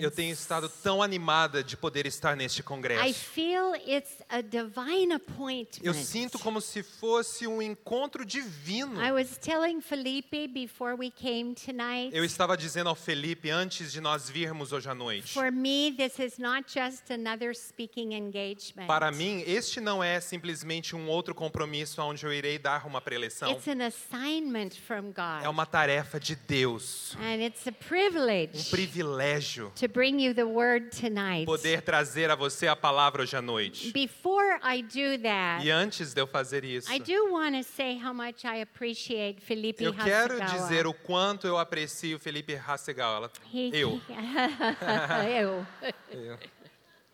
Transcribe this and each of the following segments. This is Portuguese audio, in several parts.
Eu tenho estado tão animada de poder estar neste I congresso. feel it's a divine appointment. Eu sinto como se fosse um encontro divino. I was telling Felipe before we came tonight. Eu estava dizendo ao Felipe antes de nós virmos hoje à noite. For me, this is not just another speaking engagement. Para mim, este não é simplesmente um outro compromisso onde eu irei dar uma preleção. It's an assignment from God. É uma tarefa de Deus, And it's a um privilege privilégio to bring you the word tonight. poder trazer a você a palavra hoje à noite. Before I do that, E antes de eu fazer isso, I do want to say how much I appreciate Felipe eu quero Hasegawa. dizer o quanto eu aprecio Felipe Hasegawa. He- Eu. Eu. Eu.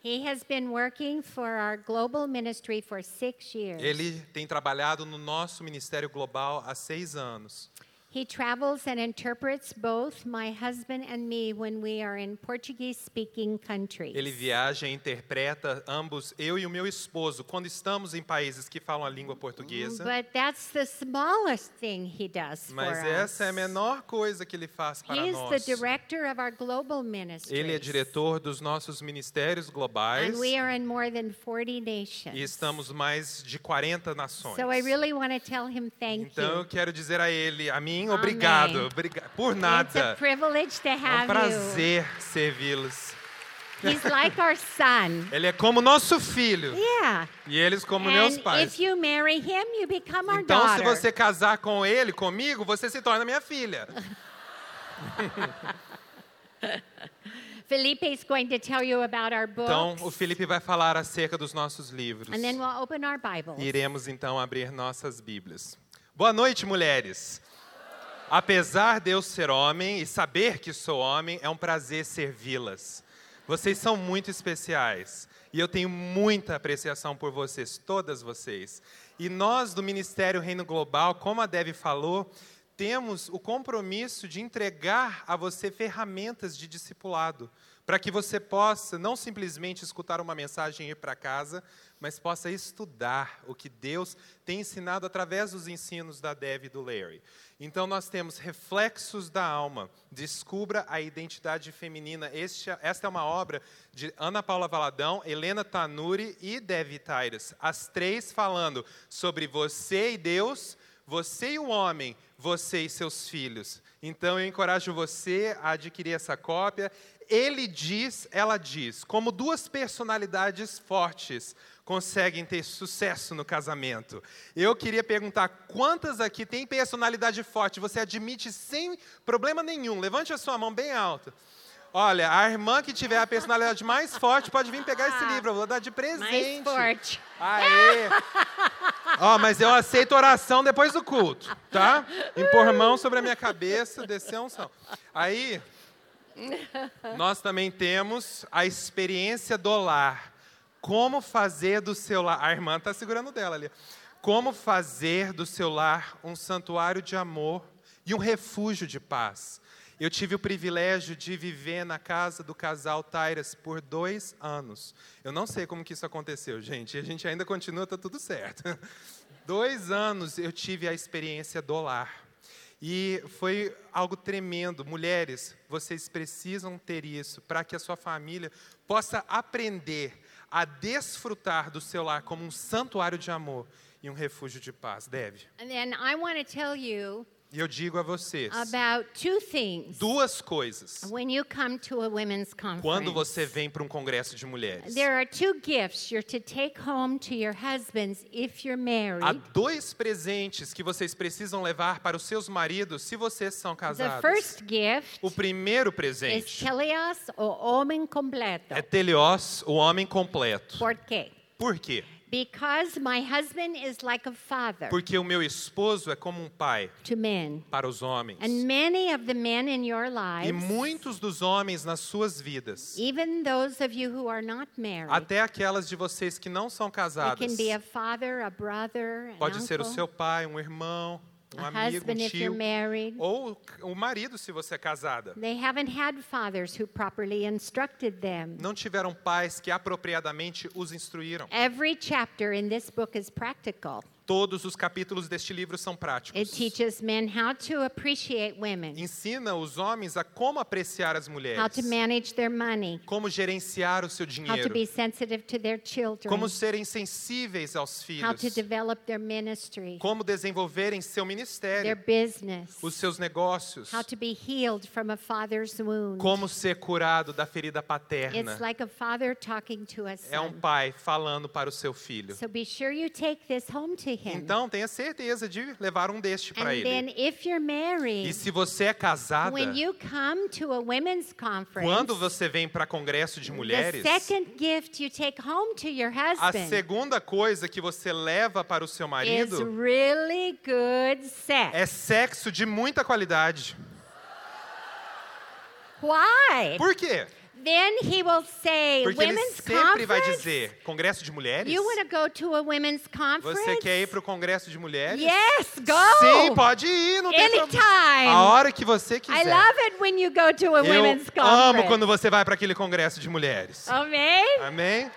He has been working for our global ministry for six years. Ele tem trabalhado no nosso ministério global há seis anos. He travels and interprets both my husband and me when we are in Portuguese-speaking countries. Ele viaja e interpreta ambos, eu e o meu esposo, quando estamos em países que falam a língua portuguesa. But that's the smallest thing he does Mas for essa é a us. menor coisa que ele faz para He's nós. the director of our global ministries. Ele é diretor dos nossos ministérios globais And we are in more than 40 nations. e estamos mais de 40 nações. So I really want to tell him thank Então eu you. quero dizer a ele, a mim, Obrigado, obriga por It's a nada. privilege to É um have prazer servi-los. He's like our son. Ele é como nosso filho Yeah. e eles como meus And if pais. you marry him, you become our Então, se daughter. você casar com ele, comigo, você se torna minha filha. Felipe is going to tell you about our books. Então, o Felipe vai falar acerca dos nossos livros. and then we'll open our Bibles. Iremos então abrir nossas Bíblias. Boa noite, mulheres. Apesar de eu ser homem e saber que sou homem, é um prazer servi-las. Vocês são muito especiais e eu tenho muita apreciação por vocês, todas vocês. E nós do Ministério Reino Global, como a Debbie falou, temos o compromisso de entregar a você ferramentas de discipulado, para que você possa não simplesmente escutar uma mensagem e ir para casa, mas possa estudar o que Deus tem ensinado através dos ensinos da Dev e do Larry. Então nós temos Reflexos da Alma, Descubra a Identidade Feminina. Este, esta é uma obra de Ana Paula Valadão, Helena Tanuri e Dev Tyrus, as três falando sobre você e Deus, você e o homem, você e seus filhos. Então eu encorajo você a adquirir essa cópia. Ele diz, ela diz, como duas personalidades fortes conseguem ter sucesso no casamento. Eu queria perguntar quantas aqui têm personalidade forte? Você admite sem problema nenhum. Levante a sua mão bem alta. Olha, a irmã que tiver a personalidade mais forte pode vir pegar esse livro. Eu vou dar de Mais presente. forte. Aê! Ó, mas eu aceito oração depois do culto, tá? Impor mão sobre a minha cabeça, descer a unção. Aí, nós também temos a experiência do lar. Como fazer do seu lar... A irmã está segurando dela ali. Como fazer do seu lar um santuário de amor e um refúgio de paz. Eu tive o privilégio de viver na casa do casal Tairas por dois anos. Eu não sei como que isso aconteceu, gente. E a gente ainda continua, tá tudo certo. Dois anos eu tive a experiência do lar. E foi algo tremendo. Mulheres, vocês precisam ter isso para que a sua família possa aprender a desfrutar do seu lar como um santuário de amor e um refúgio de paz. Deve. And then I want to tell you E eu digo a vocês about two things duas coisas when you come to a women's conference. quando você vem para um congresso de mulheres. There are two gifts you're to take home to your husbands if you're married. Há dois presentes que vocês precisam levar para os seus maridos se vocês são The casados. first gift O primeiro is presente Telios, o homem completo. é Teleos, o homem completo. Por quê? Por quê? Because my husband is like a father Porque o meu esposo é como um pai to men. para os homens. And many of the men in your E lives, muitos dos homens nas suas vidas, even those of you who are not married, até aquelas de vocês que não são it casadas, can be a father, a brother, an pode ser o uncle, seu pai, um irmão, um a amigo, um husband if you're tio, married. ou o marido se você é casada. They haven't had fathers who properly instructed them. Não tiveram pais que apropriadamente os instruíram. Every chapter in this book is practical. Todos os capítulos deste livro são It práticos. teaches men how to appreciate women, Ensina os homens a como apreciar as how mulheres, to manage their money, como gerenciar o seu how to dinheiro, be sensitive to their children, como serem sensíveis aos how filhos, to develop their ministry, como desenvolverem seu their ministério, business, os seus negócios, how to be healed from a father's wound. como ser curado da ferida paterna. It's like a father talking to a É um pai falando para o seu filho. So be sure you take this home to him. Então, tenha certeza de levar um deste para and then ele. if you're E married, se você é casada, when you come to a women's conference, quando você vem para congresso de the mulheres, second gift you take home to your a husband segunda coisa que você leva para o seu is marido really good sex. é sexo de muita qualidade. Why? Por quê? Then he will say, Porque ele women's sempre vai conference? dizer, congresso de mulheres? You want to go to a women's conference? Você quer ir para o congresso de mulheres? Yes, go. Sim, pode ir, não tem problema. Anytime. A hora que você I quiser. love it when you go to a Eu women's amo conference. quando você vai para aquele congresso de mulheres. Amém? Amém?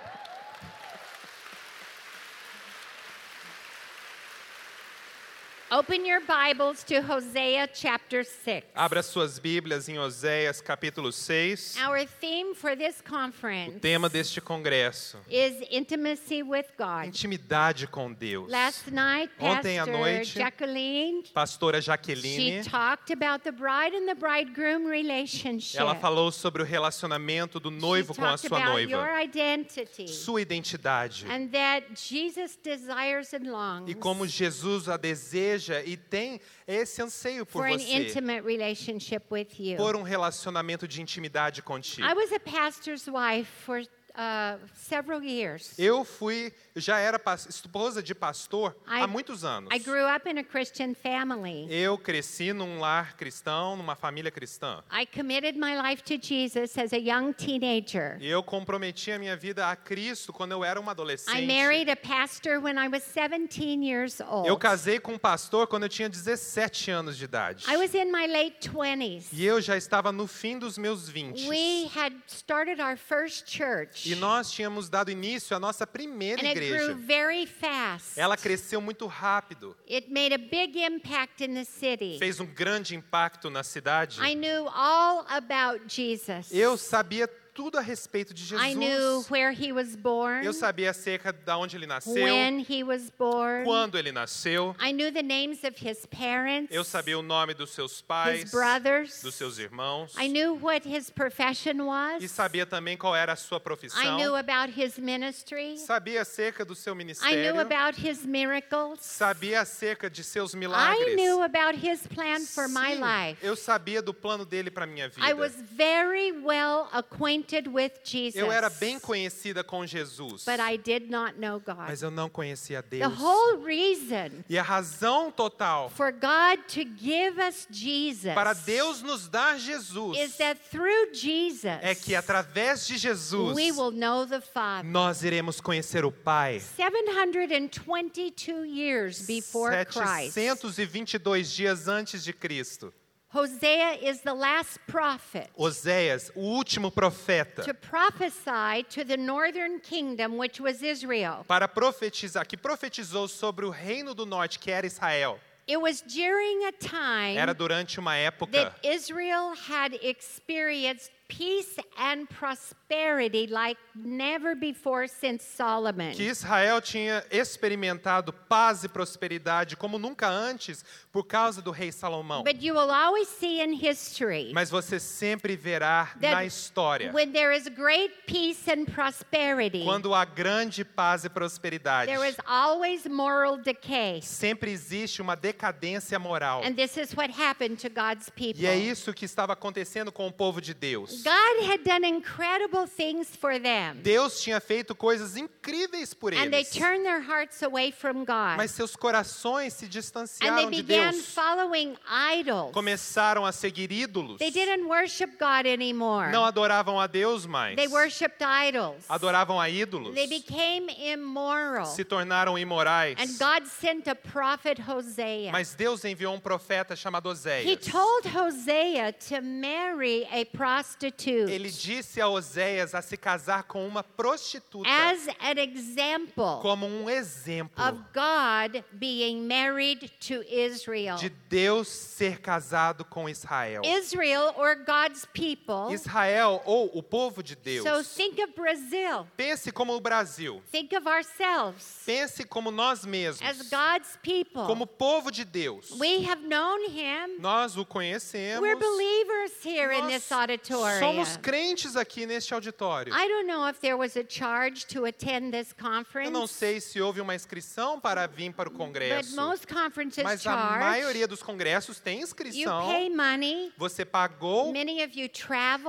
Open your Bibles to Hosea chapter 6. Abra suas Bíblias em Oséias capítulo 6. Our theme for this O conference tema deste congresso, is intimacy with God. intimidade com Deus. Last night, Ontem à noite, Jacqueline, Pastora she Jaqueline, talked about the bride and the bridegroom relationship. ela falou sobre o relacionamento do noivo she com a sua about your noiva, identity sua identidade and that Jesus desires and longs e como Jesus a deseja e tem esse anseio por for an você, intimate relationship with you. por um relacionamento de intimidade contigo. I was a pastor's wife for uh, several years. Eu fui, já era esposa de pastor I- há muitos anos. I grew up in a Christian family. Eu cresci num lar cristão, numa família cristã. I committed my life to Jesus as a young teenager. Eu comprometi a minha vida a Cristo quando eu era uma I adolescente. married a pastor when I was 17 years old. Eu casei com um pastor quando eu tinha 17 anos de idade. I was in my late 20s. E eu já estava no fim dos meus 20. We had started our first church. E nós tínhamos dado início à nossa primeira And it grew igreja. very fast. Ela cresceu muito rápido, It made a big impact in the city. fez um grande impacto na cidade. I knew all about Jesus. Eu sabia tudo a respeito de I knew Jesus. where he was born, Eu sabia acerca de onde ele nasceu, when he was born. quando ele nasceu. I knew the names of his parents, Eu sabia o nome dos seus pais, his brothers. dos seus irmãos. I knew what his profession was. E sabia também qual era a sua I profissão. knew about his ministry. Sabia acerca do seu I knew ministério. about his miracles. Sabia acerca de seus I milagres. knew about his plan for my Sim, life. Eu sabia do plano dele para minha vida. I was very well acquainted with Jesus. Eu era bem conhecida com Jesus. but I did not know God. Mas eu não conhecia The Deus. whole reason E a razão total for God to give us Jesus para Deus nos dar Jesus is that through Jesus é que através de Jesus we will know the Father. nós iremos conhecer o Pai. 722 years before Christ. 722 dias antes de Cristo. Hosea is the last prophet Oséias, o último profeta, to prophesy to the northern kingdom, which was Israel. para profetizar, que profetizou sobre o reino do norte, que era Israel. It was during a time Era durante uma época that Israel had experienced peace and prosperity like never before since Solomon. que Israel tinha experimentado paz e prosperidade como nunca antes por causa do rei Salomão. But you will always see in history Mas você sempre verá na história when there is great peace and prosperity, quando há grande paz e prosperidade, there is always moral decay. sempre existe uma decadência moral. And this is what happened to God's people. E é isso que estava acontecendo com o povo de Deus. God had done incredible things for them. Deus tinha feito coisas incríveis por And they eles. turned their hearts away from God. Mas seus corações se And they distanciaram de began Deus. following idols. Começaram a seguir ídolos. They didn't worship God anymore. Não adoravam a Deus mais. They worshipped idols. Adoravam a ídolos. They became immoral. Se tornaram imorais. And God sent a prophet Hosea. Mas Deus enviou um profeta chamado He Oséias. told Hosea to marry a prostitute Ele disse a Oséias a se casar com uma prostituta as an example como um exemplo of God being married to Israel. de Deus ser casado com Israel. Israel or God's people. Israel ou o povo de So Deus. think of Brazil. Pense como o Brasil. Think of ourselves Pense como nós as mesmos. God's people. Como povo de Deus. We have known him. Nós o conhecemos. We're believers here in Nós this auditorium. Somos crentes aqui neste auditório. I don't know if there was a charge to attend this Eu não conference, sei se houve uma inscrição para vir para o but congresso. most conferences Mas a maioria dos congressos tem You inscrição. pay money. Você pagou. Many of you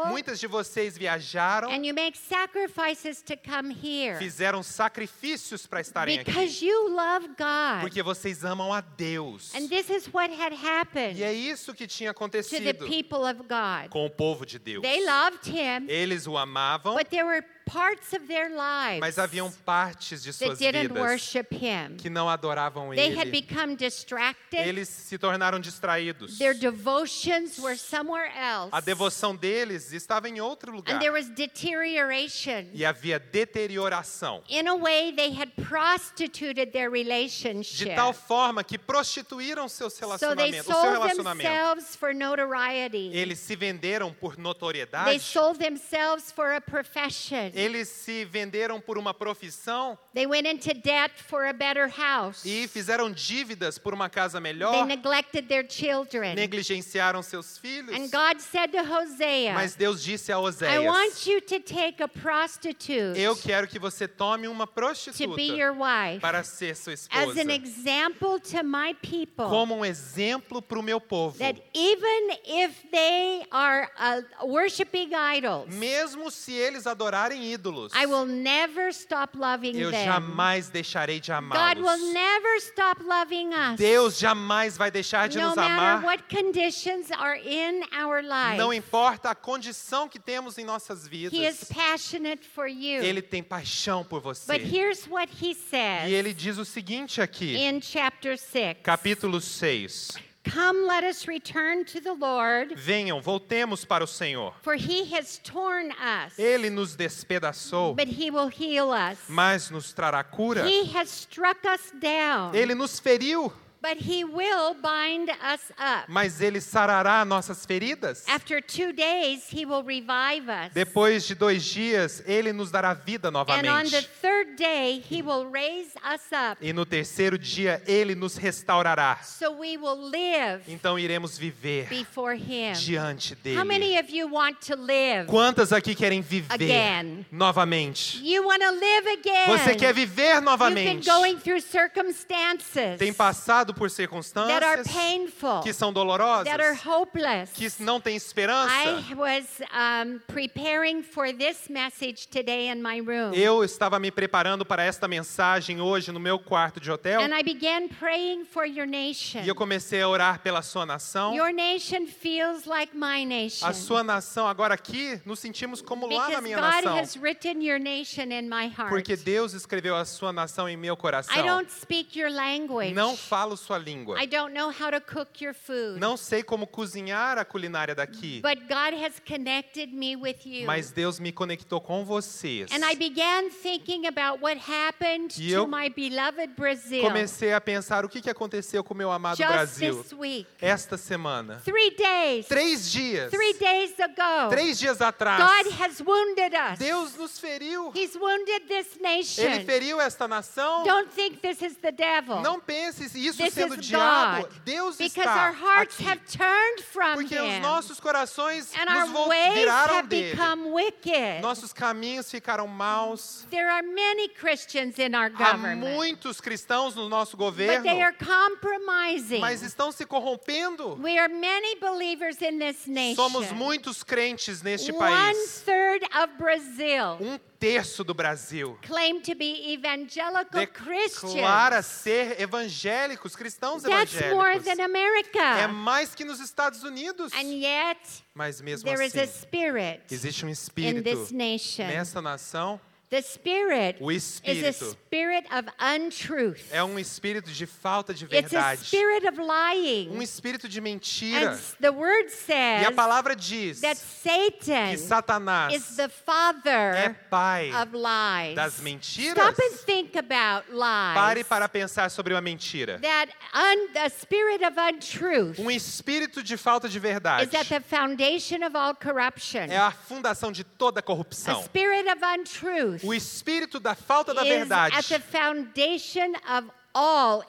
Muitas de vocês viajaram. and you make sacrifices to come here Fizeram sacrifícios para estarem aqui. because you love God. Porque vocês amam a Deus. And this is what had happened E é isso que tinha to the acontecido people of God. com o povo de Deus. They loved him, Eles o amavam, but there were parts of their lives mas haviam partes de suas vidas worship him. que não adoravam They had ele. become distracted. Eles se tornaram distraídos. Their devotions were somewhere else. A devoção deles estava em outro lugar. And there was deterioration. E havia deterioração. In a way, they had prostituted their De tal forma que prostituíram seus So they relacionamentos, o seu relacionamento. themselves for notoriety. Eles se venderam por They notoriedade. sold themselves for a profession. Eles se venderam por uma profissão They went into debt for a better house. e fizeram dívidas por uma casa They melhor. neglected their children. Negligenciaram seus filhos. And God said to Hosea, Mas Deus disse a I Oséias: want you to take a prostitute Eu quero que você tome uma to prostituta be your wife para ser sua as esposa, an example to my people. como um exemplo para o meu povo. that even if they are uh, worshiping idols, Mesmo se eles adorarem ídolos, I will never stop loving eu them. jamais deixarei de God amá-los. will never stop loving us. Deus jamais vai deixar de no nos matter amar. what conditions are in our. Não importa a condição que temos em nossas he is vidas. passionate for you. Ele tem paixão por você. but here's what he says E ele diz o seguinte aqui, in chapter 6. capítulo 6. Come, let us return to the Lord, Venham, voltemos para o Senhor. for he has torn us, Ele nos despedaçou, but he will heal us. mas nos trará cura. He has struck us down, Ele nos feriu, but he will bind us up. mas ele sarará nossas feridas. After two days, he will revive us. Depois de dois dias, ele nos dará vida And on the novamente. third day, he will raise us up E no terceiro dia, ele nos restaurará. so we will live Então iremos viver before him. diante How many dele. of you want to live? Quantas aqui querem viver Again. novamente? You want to live again. Você quer viver You've been novamente? going through circumstances Tem passado por that are circunstâncias painful, que são dolorosas, hopeless. que não têm esperança. I was um, preparing for this message today in my room. Eu estava me preparando para esta mensagem hoje no meu quarto de hotel And I began praying for your nation. e eu comecei a orar pela sua nação. Your nation feels like my nation. A sua nação, agora aqui, nos sentimos como lá na Because minha God nação. has written your nation in my heart. Porque Deus escreveu a sua nação em meu I coração. don't speak your language. Não falo sua língua. I don't know how to cook your food. Não sei como cozinhar a culinária daqui. But God has connected me with you. Mas Deus me conectou com vocês. And I began thinking about what happened E to eu my beloved Brazil Comecei a pensar o que que aconteceu com o meu amado just Brasil this week. esta semana. Three days. Três dias. Three days ago. Três dias atrás. God has wounded us. Deus nos feriu. He's wounded this nation. Ele feriu esta nação. Don't think this is the devil. Não pense isso This sendo. Deus Because está our hearts aqui. have turned from Porque os him. nossos corações And nos our vol- ways viraram have dele. become wicked. Nossos caminhos ficaram maus. There are many Christians in our Há government. muitos cristãos no nosso But governo, they are compromising. mas estão se corrompendo. We are many believers in this nation. Somos muitos crentes neste One país. third of Brazil Um terço do Brasil claim to be evangelical Christians. declara ser evangélicos, cristãos That's more evangélicos. than America. É mais que nos Estados Unidos. And yet, Mas mesmo there is a assim, spirit existe um in espírito this nation nessa nação The spirit O is a espírito spirit of untruth. é um espírito de falta de It's a verdade, spirit of um lying. espírito de And mentira. s- the word E says a palavra diz that que Satan is Satanás the é father pai of lies. das mentiras. Stop and think about Pare lies. para pensar sobre uma mentira. That un, the spirit of untruth Um espírito de falta de verdade is at the foundation of all corruption. é a fundação de toda A corrupção. spirit of untruth O espírito da falta da is at verdade. the foundation of all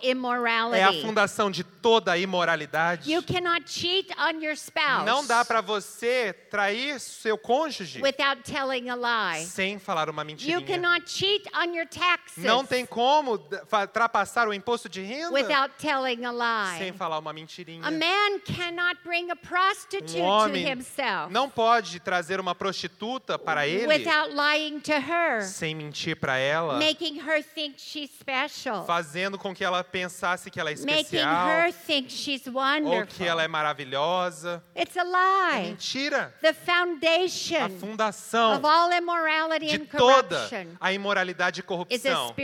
é a fundação de toda a imoralidade. You cannot cheat on your spouse Não dá para você trair seu cônjuge without telling a lie. sem falar uma You mentirinha. cannot cheat on your taxes Não tem como d- fa- trapassar o imposto de renda without telling a sem lie. falar uma mentirinha. A man cannot bring a prostitute Um to homem himself não pode trazer uma prostituta para ele without lying to her, sem mentir para ela, making her think she's special, fazendo com que ela pensasse que ela é making especial her think she's ou que ela é maravilhosa. It's a É lie. mentira. The A foundation fundação of all immorality de and toda a imoralidade e a corrupção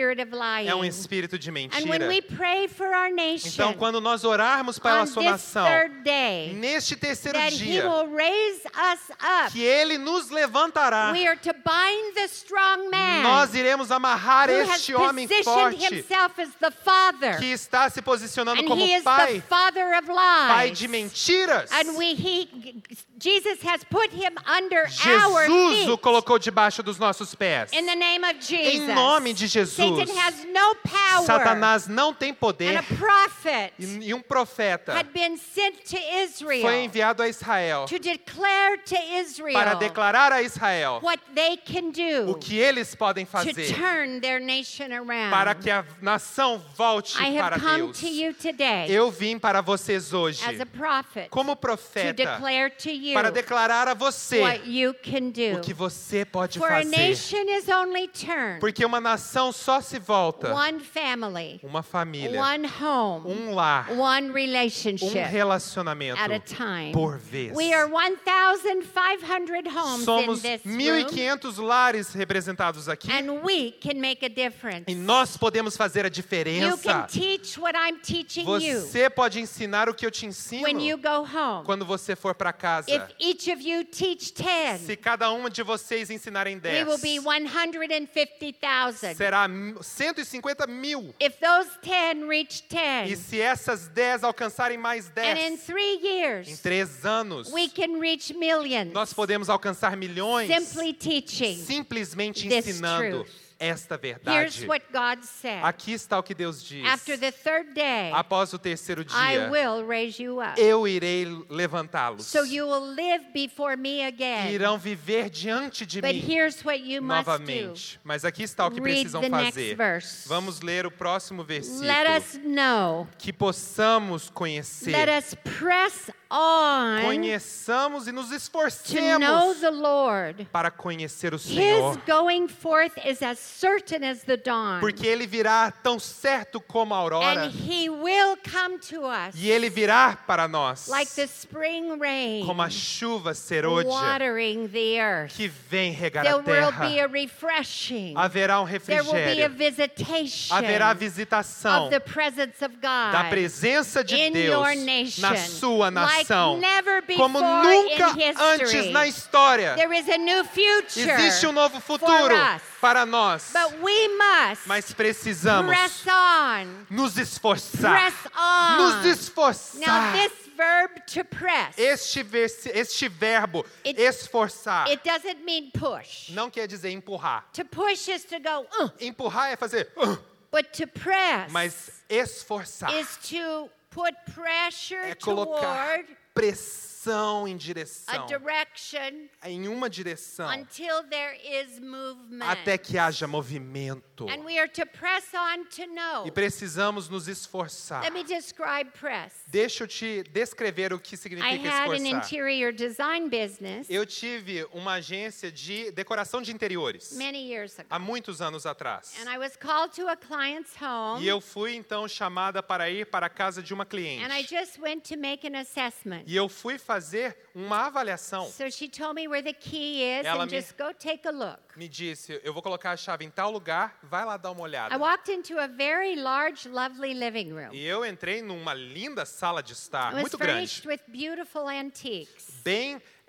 é um espírito de And when mentira. we pray for our nation Então, quando nós orarmos pela on sua nação, day, neste terceiro dia, will raise us up, que Ele nos levantará, nós iremos amarrar este homem forte father, que está se posicionando and como he is the pai, father of pai lies. de mentiras. And we, he, Jesus has put him under our Jesus o feet. colocou debaixo dos nossos pés. In the name of Jesus. Em nome de Jesus. Satan has no power. Satanás não tem and poder a prophet e e um profeta had been sent to Israel foi enviado a Israel to declare to Israel para declarar a Israel what they can do o que eles podem to fazer turn their nation around. para que a nação volte I para have come Deus. to you today Eu vim para vocês hoje as a prophet como to profeta declare to you para declarar a você what you can do. o que você pode For a fazer. nation is only turned Porque uma nação só se volta one family, uma família, one home, um lar, one um relationship relacionamento at a time. por vez. We are 1,500 homes Somos this room, 1.500 lares representados aqui and we can make a difference. e nós podemos fazer a You diferença. can teach what I'm teaching you Você pode ensinar o que eu te ensino when you go home. quando você for para casa. If each of you teach 10, Se cada uma de vocês ensinarem we 10, will be 150,000. será 150 mil. If those 10 reach E 10, se essas 10 alcançarem mais and in 10, three em years, três anos, we can reach millions nós podemos alcançar milhões simply teaching. simplesmente this ensinando truth. Esta Here's verdade. what God said. Aqui está o que Deus diz. After the third day, Após o terceiro I dia, will raise you up. eu irei levantá-los. So you will live before me again. Irão viver diante de But mim here's what you must do. novamente. Mas aqui está o que Read precisam the next fazer. verse. Vamos ler o próximo versículo. Let us know. Que possamos conhecer. Let us press on Conheçamos e nos to know esforcemos the Lord. para conhecer o His Senhor. going forth is as certain as the dawn. Porque Ele virá tão certo como a aurora. And he will come to us E Ele virá para nós like the spring rain como a chuva serôdia watering the earth. que vem regar There a will be terra. a refreshing. Haverá um There will be a refrigério. visitation Haverá visitação of the presence of God da presença de in Deus your nation na sua like never como nunca in antes history. na história. There is a new future Existe um novo futuro para nós, But we must mas precisamos press on. nos esforçar. Press on. Nos esforçar. Now this verb to press, Este, este verbo, It- esforçar, it doesn't mean push. não quer dizer empurrar. To push is to go, "Uh," Empurrar é fazer, "uh", but to press mas esforçar is to put pressure é colocar toward pressão em a direção, direction em uma direção, until there is movement. até que haja movimento. And we are to press on to know. E precisamos nos esforçar. Let me describe press. Deixa eu te descrever o que I significa esforçar. interior design business Eu tive uma agência de decoração de interiores many years ago. há muitos anos atrás. And I was called to a client's home. E eu fui então chamada para ir para a casa de uma And I cliente. just went to make an assessment. E eu fui fazer uma avaliação. So she told me where the key is Ela and me- just go take a look. Me disse, eu vou colocar a chave em tal lugar, vai lá dar uma olhada. I walked into a very large, lovely living room. E eu entrei numa linda sala de estar, It muito grande. with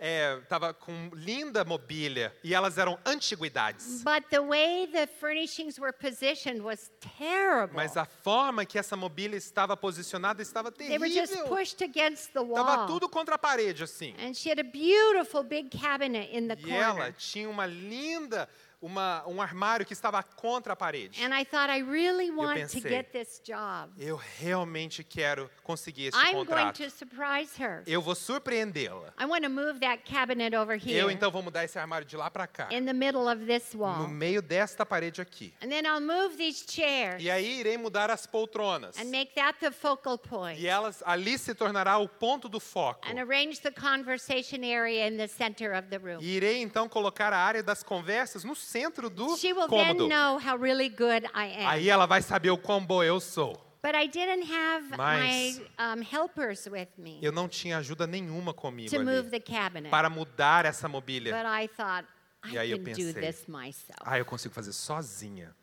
Bem, é, com linda mobília e elas eram antiguidades. But the way the furnishings were positioned was terrible. Mas a forma que essa mobília estava posicionada estava They were just terrível. pushed against the Tava wall. tudo contra a parede assim. And she had a beautiful big cabinet in the E ela tinha uma linda, uma, um armário que estava contra a parede. And I thought, I really want to pensei, get this job. Eu realmente quero conseguir esse I'm going contrato. to surprise her. Eu vou surpreendê-la. I want to move that cabinet over here Eu então vou mudar esse armário de lá para cá, in the middle of this no wall. meio desta parede aqui. And then I'll move these chairs E aí irei mudar as poltronas. and make that the focal point. E elas ali se tornará o ponto do foco. And arrange the conversation area in the center of the room. E irei então colocar a área das conversas no centro do She will then cômodo. know how really good I am. Aí ela vai saber o quão boa eu sou. But I didn't have Mas- my um, helpers with me Eu não tinha ajuda nenhuma comigo to move ali the cabinet. para mudar essa mobília. But I thought, I E aí eu can do pensei, this myself. Ah, eu consigo fazer sozinha.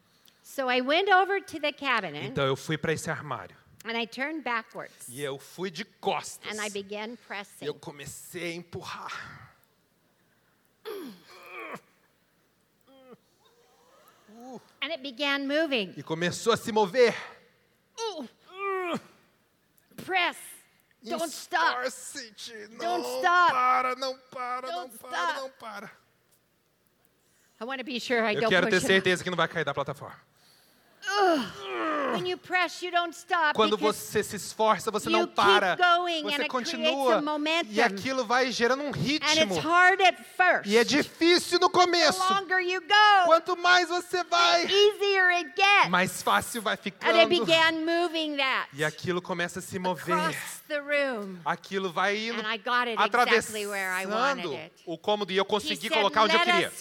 So I went over to the cabinet Então eu fui para esse armário and I turned backwards e eu fui de costas. and I began E pressing. eu comecei a empurrar. And it began moving. E começou a se mover. Press. Don't stop. Não Don't stop. para, não para, não Don't para, stop. não para. I want to be sure I Eu don't quero ter certeza que não vai cair da plataforma. Quando você se esforça, você you não para. Você continua. E aquilo vai gerando um ritmo. it's hard at first. E é difícil no the começo. longer you go, Quanto mais você vai, easier it gets. mais fácil vai ficando. began moving that E aquilo começa a se mover. Aquilo vai indo, And I got it exactly where I wanted atravessando o cômodo e eu He consegui said, colocar onde eu queria.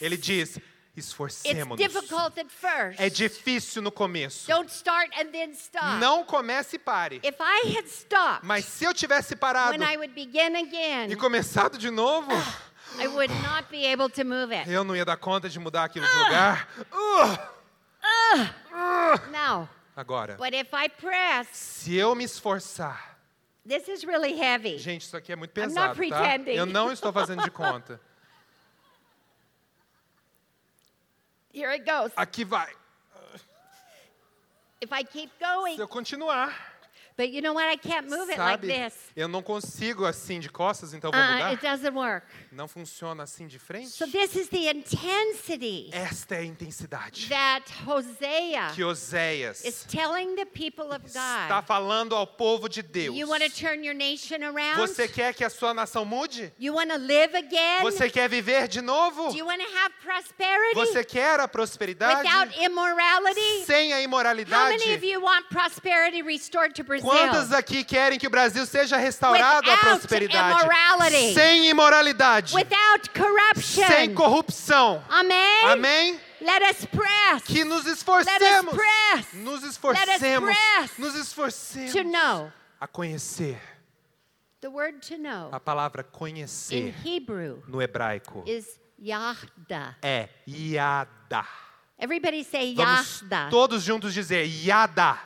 Ele diz: esforcemos-nos. difficult at first. É difícil no começo. Don't start and then stop. Não comece e pare. If I had stopped Mas se eu tivesse parado again, e começado de novo, I would not be able to move it. eu não ia dar conta de mudar aquilo de lugar. Uh! Now, Agora, but if I press, se eu me esforçar, this is really heavy. gente, isso aqui é muito I'm not pesado, tá? Eu não estou fazendo de conta. Here it goes. Aqui vai. If I keep going, Se eu continuar, but you know what? I can't move it like sabe? this. Eu não consigo assim de costas, então vou Uh, mudar. it doesn't work. Não funciona assim de frente. So this is the intensity Esta é a intensidade that Hosea que Oséias is telling the people of está God. falando ao povo de Deus. You want to turn your nation around? Você quer que a sua nação mude? You want to live again? Você quer viver de novo? Do you want to have prosperity Você quer a prosperidade without immorality? sem a How imoralidade? many of you want prosperity restored to Brazil? Quantas aqui querem que o Brasil seja restaurado à prosperidade? Sem imoralidade. Without corruption. Sem corrupção. Amen. Amém? Let us press Que nos Let us esforcemos. press Nos esforcemos. press Nos to esforcemos know. a conhecer. The word to know A palavra in conhecer Hebrew no hebraico is Yahda. é Yada. Everybody say Vamos Yahda. todos juntos dizer Yada.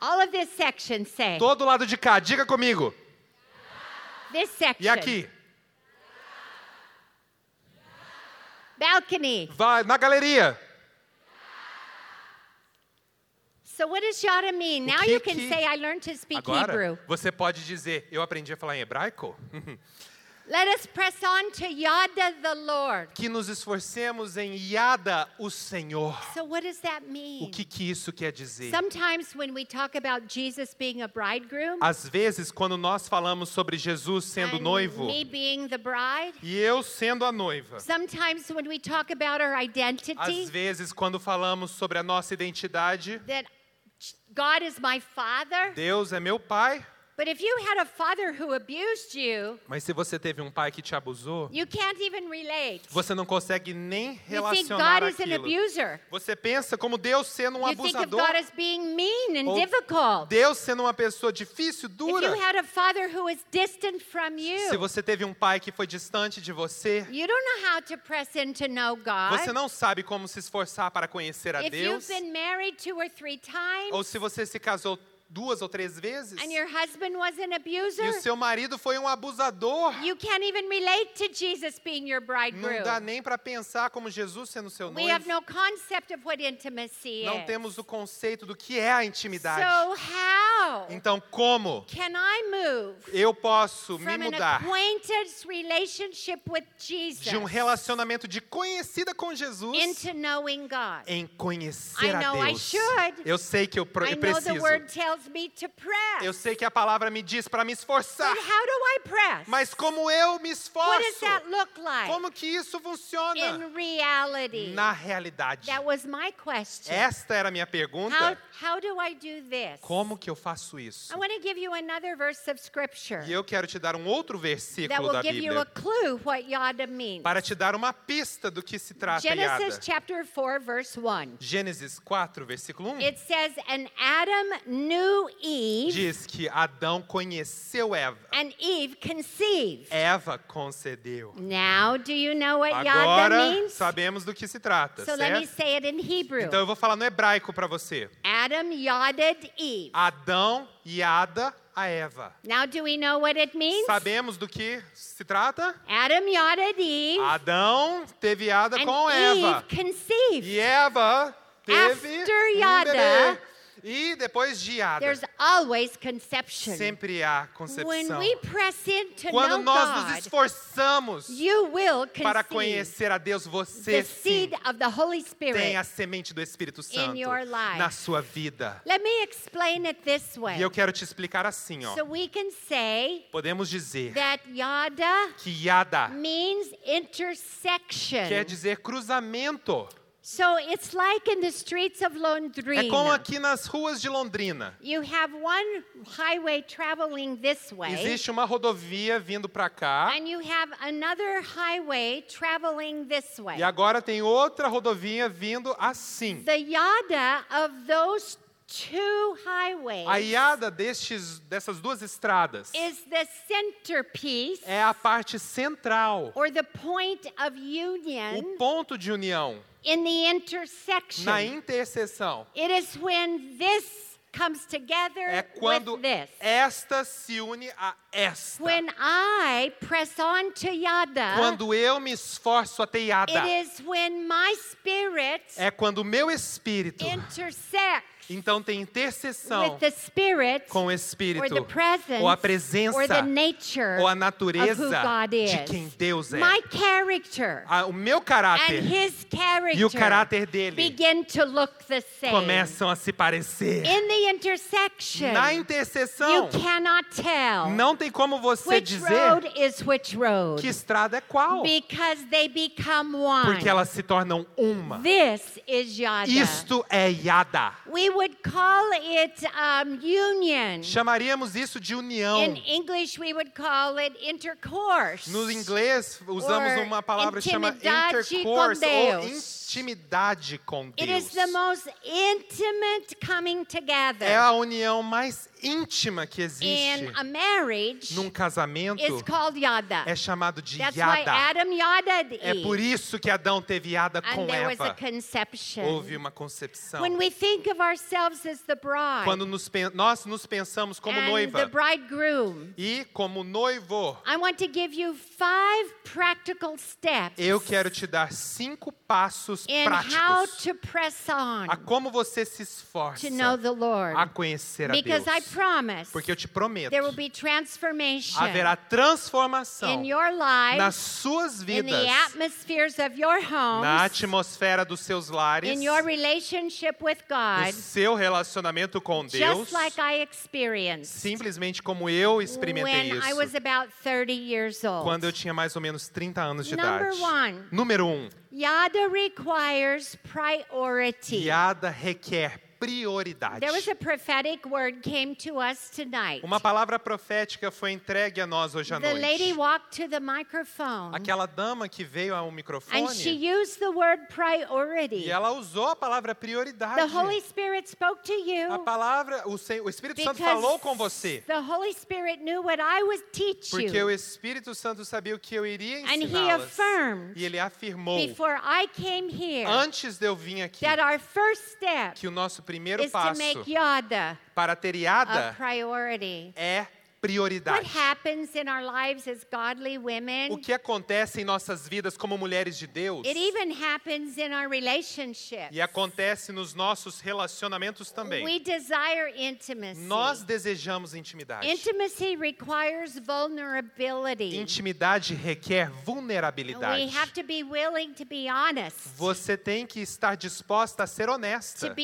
All of this section say. Todo lado de cá, diga comigo. This section. E aqui, Balcony. vai na galeria. So what does Yada mean? Now que you can que- say I learned to speak Agora, Hebrew. você pode dizer, eu aprendi a falar em hebraico? Let us press on to Yada the Lord. que nos esforcemos em Yada o Senhor. So what does that mean? O que que isso quer dizer? Sometimes when we talk about Jesus being a bridegroom Às vezes, quando nós falamos sobre Jesus sendo noivo me being the bride, e eu sendo a noiva, sometimes when we talk about our às identity, vezes, quando falamos sobre a nossa identidade, that God is my father, Deus é meu pai, you had a father who abused you, Mas se você teve um pai que te abusou, you can't even relate. você não consegue nem You think relacionar God is an aquilo. abuser. Você pensa como Deus sendo um You abusador, God as being mean and Ou difficult. Deus sendo uma pessoa difícil, If dura. you had a father who was distant from Se you, você teve um pai que foi distante de você, you don't know how to press in to know você God. não sabe como se esforçar para conhecer a If Deus. you've been married two or three Ou times se você se casou duas ou três vezes and your husband was an e abuser, o seu marido foi um abusador, you can't even relate to Jesus being your não dá bridegroom. nem para pensar como Jesus sendo seu We have noivo. no concept of what intimacy Não is. temos o conceito do que é a intimidade. So how Então, como can I move eu posso me from an mudar acquaintance relationship with Jesus de um relacionamento de conhecida com Jesus into knowing God? em conhecer I a know I Deus? should. Eu sei que eu I eu know the preciso. Word tells me to press. Eu sei que a palavra me diz para me esforçar. But how do I press? Mas como eu me what does esforço? that look like Como que isso funciona? in reality? Na realidade. That was my question. Esta era a minha How, pergunta. how do I do this? Como que eu faço isso? I want to give you another verse of scripture E eu quero te dar um outro versículo da give you a Bíblia clue what yada means. para te dar uma pista do que se trata Genesis chapter 4 verse 1. Gênesis 4, versículo 1 It says, And Adam knew Eve, diz que Adão conheceu Eva. and Eve conceived. Eva concedeu. Now, do you know what yada Agora means? sabemos do que se trata, So let me say it in Hebrew. Então eu vou falar no hebraico para você. Adam yaded Eve. Adão e Ada a Eva. Now, do we know what it means? Sabemos do que se trata? Adam yaded Eve, Adão teve Ada and com Eve Eva. conceived. E Eva teve After um Yada, bebê. E depois de Ada, There's always conception. sempre há When concepção. we press in to Quando know nós nos God, esforçamos you will para conhecer a Deus, the você sim seed of the Holy tem a semente do Espírito Santo your life. na sua vida. Let me explain it this way. E eu quero te explicar assim, ó. So we can say Podemos dizer that yada que Yada means intersection. quer dizer cruzamento. So it's like in the streets of É Londrina. como aqui nas ruas de Londrina. You have one highway traveling this way, Existe uma rodovia vindo para cá and you have another highway traveling this way. e agora tem outra rodovia vindo assim. The yada of those two highways A iada destes, dessas duas estradas is the centerpiece é a parte central, or the point of union o ponto de união in the intersection. na interseção. It is when this comes together É quando with this. esta se une a esta. When I press on to yada, Quando eu me esforço até iada, it is when my spirit é quando o meu espírito intersects então tem the spirit com o espírito presence ou a presença nature ou a natureza de quem Deus é. O meu and caráter his character e o caráter dele begin to look the same. começam a se parecer. In the intersection, Na you interseção, cannot tell não tem como você dizer road is which road que estrada é qual, because they become one. porque elas se tornam uma. This is yada. Isto é yada. We would call it um, union. Chamaríamos isso de união. In English, we would call it intercourse. No inglês, usamos uma palavra que chama intimidade com intercourse ou intimidade com It Deus. is the most intimate coming together. É a união mais íntima que existe num casamento. it's called yada. É chamado de That's yada. É por isso que Adão teve yada com and a Eva. Houve uma concepção. When we think of ourselves as the bride Quando nos nós nos pensamos como noiva e como noivo, I want to give you five practical steps eu quero te dar cinco passos práticos to press on a como você se esforça to know the Lord. a conhecer a Deus. Promise Porque eu te prometo, there will be transformation haverá transformação in your nas lives, suas in vidas, the atmospheres of your na homes, atmosfera dos seus lares, in your relationship with no God, seu relacionamento com Deus, just like I experienced simplesmente como eu experimentei when I was isso about 30 years old. quando eu tinha mais ou menos 30 anos de Number idade. one. Número um, Yada requires priority. Yada requer prioridade. There was a prophetic word came to us tonight. Uma palavra profética foi entregue a nós hoje à The lady noite. walked to the microphone Aquela dama que veio ao and she microfone used the word priority. e ela usou a palavra prioridade. The Holy Spirit spoke to A you palavra, o, o Espírito Santo falou com você. the Holy Spirit knew what I teach Porque o Espírito Santo sabia o que eu iria And he ensiná-las. affirmed E ele afirmou, before I came here antes de eu vir aqui, that our first step que o nosso primeiro to passo Yada para ter a Iada priority. é prioridade. happens in our lives as godly O women? que acontece em nossas vidas como mulheres de Deus It even happens in our relationships. e acontece nos nossos relacionamentos também. We desire intimacy. Nós desejamos intimidade. Intimacy requires vulnerability. Intimidade requer We vulnerabilidade. have to be willing to be honest, Você tem que estar disposta a ser to honesta,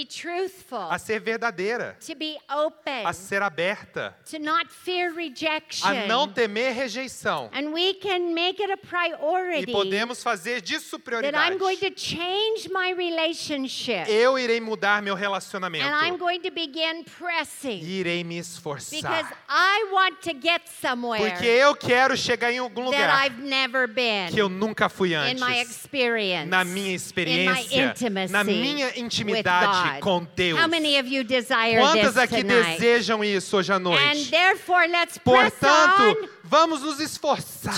a ser verdadeira, to be open, a ser aberta, to not fear rejection. a não temer rejeição. And we can make it a E priority podemos fazer disso that prioridade. I'm going to change my relationship. Eu irei mudar meu And I'm relacionamento going to begin pressing e irei me because esforçar. I want to get somewhere Porque eu quero chegar em algum that lugar I've never been que eu nunca fui in antes. my experience, Na minha in my experiência, intimacy na minha with intimidade God. com Deus. How many of you desire this aqui tonight? desejam isso hoje à And noite? therefore, let's Portanto, vamos nos esforçar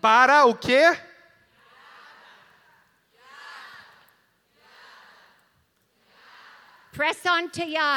para o quê? Press on.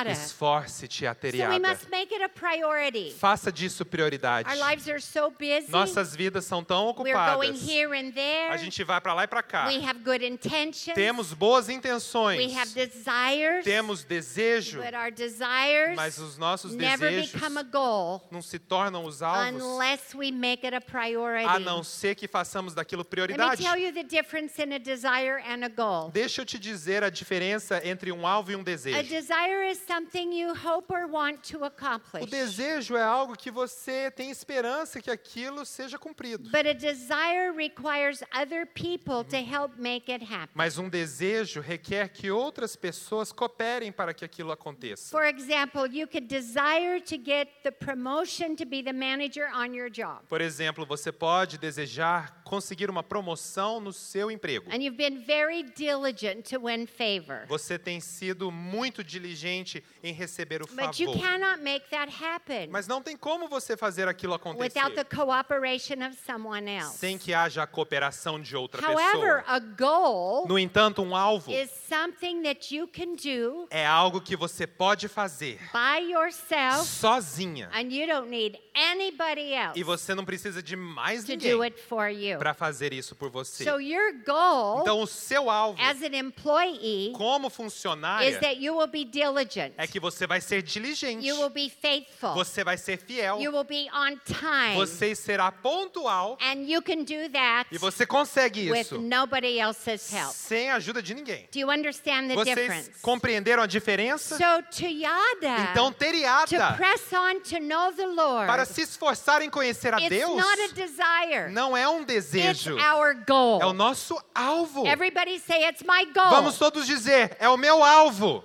Esforce-te a ter So we must make it a priority. Faça disso prioridade. Our lives are so busy. Nossas vidas são tão We're going ocupadas. here and there. A gente vai para lá e para cá. We have good intentions. Temos boas intenções. we have desires. Temos desejo, but our desires mas os nossos never desejos become a goal não se tornam os alvos unless we make it a priority. a não ser que façamos daquilo Let me prioridade. tell you the difference in a desire and a goal. Deixa eu te dizer a diferença entre um alvo e um A desejo. desire is something you hope or want to accomplish. O desejo é algo que você tem esperança que aquilo seja cumprido. But a desire requires other people to help make it happen. Mas um desejo requer que outras pessoas cooperem para que aquilo aconteça. For example, you could desire to get the promotion to be the manager on your job. Por exemplo, você pode desejar conseguir uma promoção no seu emprego. And you've been very diligent to win favor. Você tem sido muito diligente em receber o But you favor. cannot make that happen Mas não tem como você fazer aquilo acontecer without the cooperation of someone else. sem que haja a cooperação de outra However, pessoa. No entanto, um alvo is something that you can do é algo que você pode fazer by yourself sozinha and you don't need anybody else e você não precisa de mais to do ninguém it for you. Para fazer isso por você. So your goal Então, o seu alvo as an employee como is funcionária that you will be diligent. é que você vai ser diligente, You will be faithful. você vai ser fiel, You will be on time. você será pontual And you can do that e você consegue with isso nobody else's help. sem a ajuda de ninguém. Do you understand the Vocês difference? compreenderam a diferença? So yada, Então, ter to Iada press on to know the Lord, para se esforçar em conhecer a Deus not a desire. não é um It's desejo, our goal. é o nosso alvo. Everybody say it's my goal. Vamos todos dizer, é o meu alvo.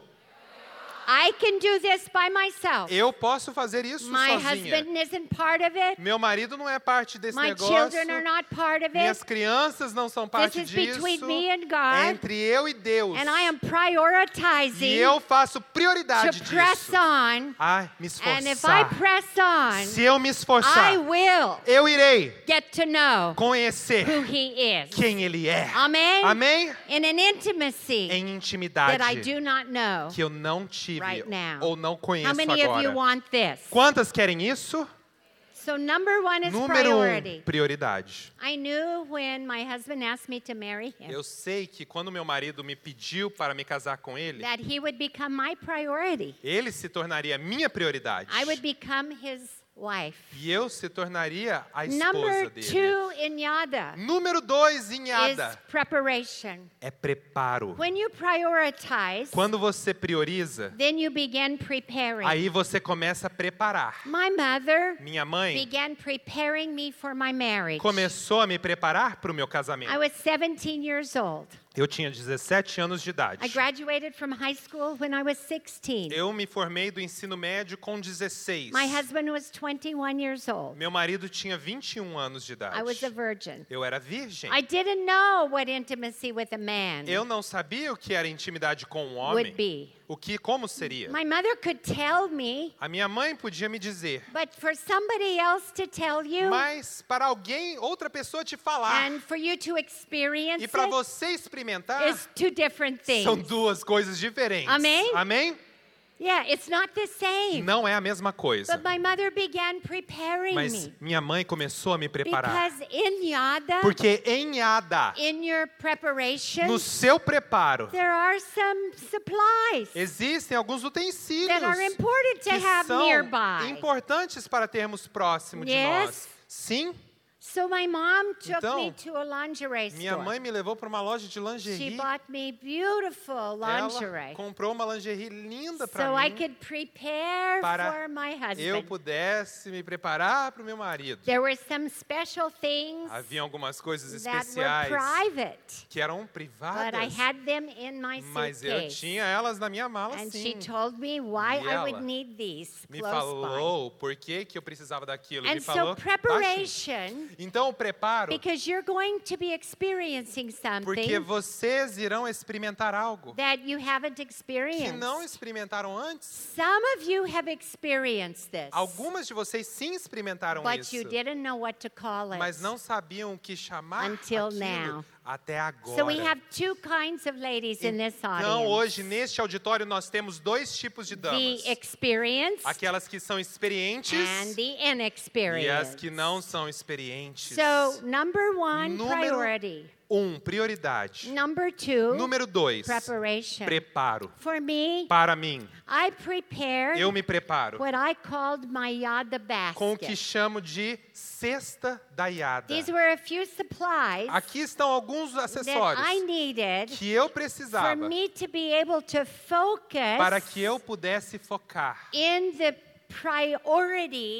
I can do this by myself. Eu posso fazer isso My sozinha. husband isn't part of it. Meu marido não é parte desse My negócio. children are not part of Minhas it. crianças não são parte is disso. between me and God. É entre eu e Deus. And I am E prioritizing eu faço prioridade to press disso. on. Me And if I esforçar. press on, Se eu me esforçar, I will eu irei get to know conhecer who He is. quem Ele é. Amen? Amém? In an intimacy Em intimidade that I do not know. que eu não tive right now. ou não conheço How many of you agora. want this? Quantas querem isso? So number one is Número priority. um, prioridade. I knew when my husband asked me to marry him Eu sei que quando meu marido me pediu para me casar com ele, that he would become my priority. ele se tornaria minha prioridade. I would become his wife. E eu se tornaria a esposa Number dele. two in Yada Número dois em is Yada preparation. é preparo. When you prioritize, Quando você prioriza, then you begin preparing. aí você começa a preparar. My mother Minha mãe began preparing me for my marriage. começou a me preparar para o meu I casamento. was 17 years old. Eu tinha 17 anos de I idade. graduated from high school when I was 16. Eu me formei do ensino médio com 16. My husband was 21 years old. Meu marido tinha 21 anos de idade. I was a virgin. Eu era virgem. I didn't know what intimacy with a man Eu não sabia o que era intimidade com um homem. would be. O que, como seria? My mother could tell me, A minha mãe podia me dizer, but for somebody else to tell you mas para alguém, outra pessoa te falar and for you to experience e para você experimentar, is two different são things. duas coisas diferentes. Amém? Amém? Yeah, it's not the same. Não é a mesma coisa. But my mother began preparing Mas me minha mãe começou a me preparar. because in Yada, Porque em Yada, in your preparation, no seu preparo, there are some supplies existem alguns utensílios that are important to que have são nearby. importantes para termos próximo de Yes? nós. Sim, So my mom took Então, me to a lingerie minha store. mãe me levou para uma loja de She lingerie. bought me beautiful lingerie Ela comprou uma lingerie linda para so I mim, could prepare para for my eu husband. pudesse me preparar para o meu marido. There were some special things Havia algumas coisas that were especiais private, que eram but I privadas, had them in my mas eu suitcase. tinha elas na minha mala And sim. she told me why E I would need these Me falou por que, que eu precisava daquilo. by. me And so falou preparation, Então, o preparo, because you're going to be experiencing porque something vocês irão experimentar algo that you haven't que experienced. não experimentaram antes. Some of you have experienced this, Algumas de vocês sim experimentaram but isso, you didn't know what to call it. mas não sabiam o que chamar Until aquilo now. Até agora. So we have two kinds of ladies in this Então, hoje, neste auditório, nós temos dois tipos de damas. The experienced Aquelas que são experientes and the e as que não são experientes. So, number one, Número priority. Um, prioridade. Number two, Número dois, preparation. preparo. For me, Para mim, I prepared eu me preparo what I called my yada com o que chamo de cesta da Iada. These were a few supplies Aqui estão alguns that acessórios I needed que eu for precisava me to be able to focus para que eu pudesse focar in the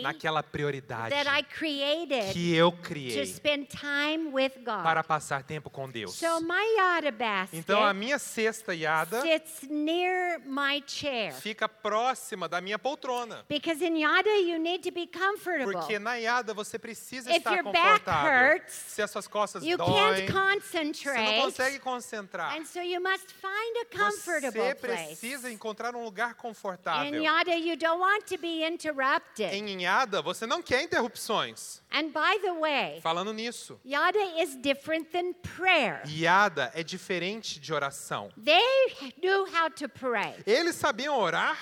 naquela prioridade that I created que eu to criei spend time with para passar tempo com Deus. So my yada basket Então a minha cesta Iada sits near my chair. fica próxima da minha poltrona. Because in yada you need to be comfortable. Porque na Iada você precisa If estar your back confortável. hurts, Se as suas costas You doem, can't você não concentrate. consegue concentrar. And so you must find a comfortable Você place. precisa encontrar um lugar In confortável. yada you don't want to be. Em Inhada, você não quer interrupções. And by the way, Falando nisso, yada is different than prayer. Iada é diferente de oração. They knew how to pray. Eles sabiam orar,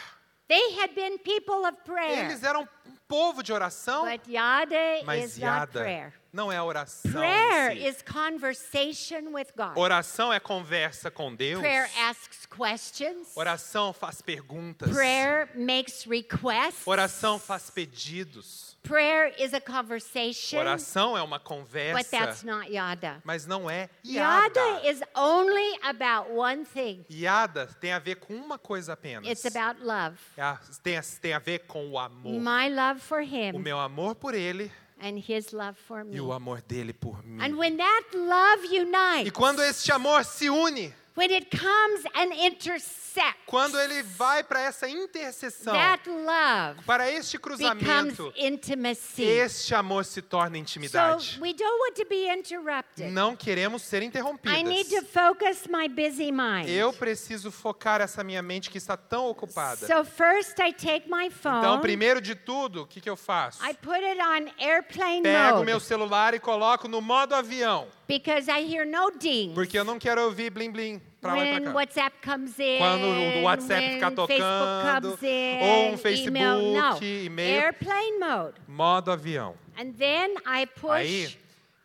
They had been people of prayer. eles eram povo de oração, But yada mas is not Iada prayer. não é oração. Prayer si. is conversation with God. Oração é conversa com Deus. Prayer asks questions. Oração faz perguntas. Prayer makes requests. Oração faz pedidos. Prayer is a conversation. Oração é uma But conversa, that's not yada. mas não é Yada Iada. is only about one thing. Iada tem a ver com uma coisa apenas. It's about love. É tem, tem a ver com o amor. My love for O him meu amor por ele and his love for me. e o amor dele por mim. And when that love E unites, quando este amor se une, when it comes and intersects, quando ele vai para essa interseção, that love para este cruzamento, intimacy. este amor se torna So intimidade. we don't want to be interrupted. Não queremos ser I need to focus my busy mind. Eu preciso focar essa minha mente que está tão ocupada. So first I take my phone. Então, primeiro de tudo, o que, que eu faço? I put it on airplane Pego mode meu celular e coloco no modo avião, because I hear no ding. porque eu não quero ouvir blim blim pra lá e when pra cá. WhatsApp comes in, Quando o WhatsApp when fica Facebook tocando, in, ou um Facebook, email, no. e-mail. airplane mode. Modo avião. And then I push Aí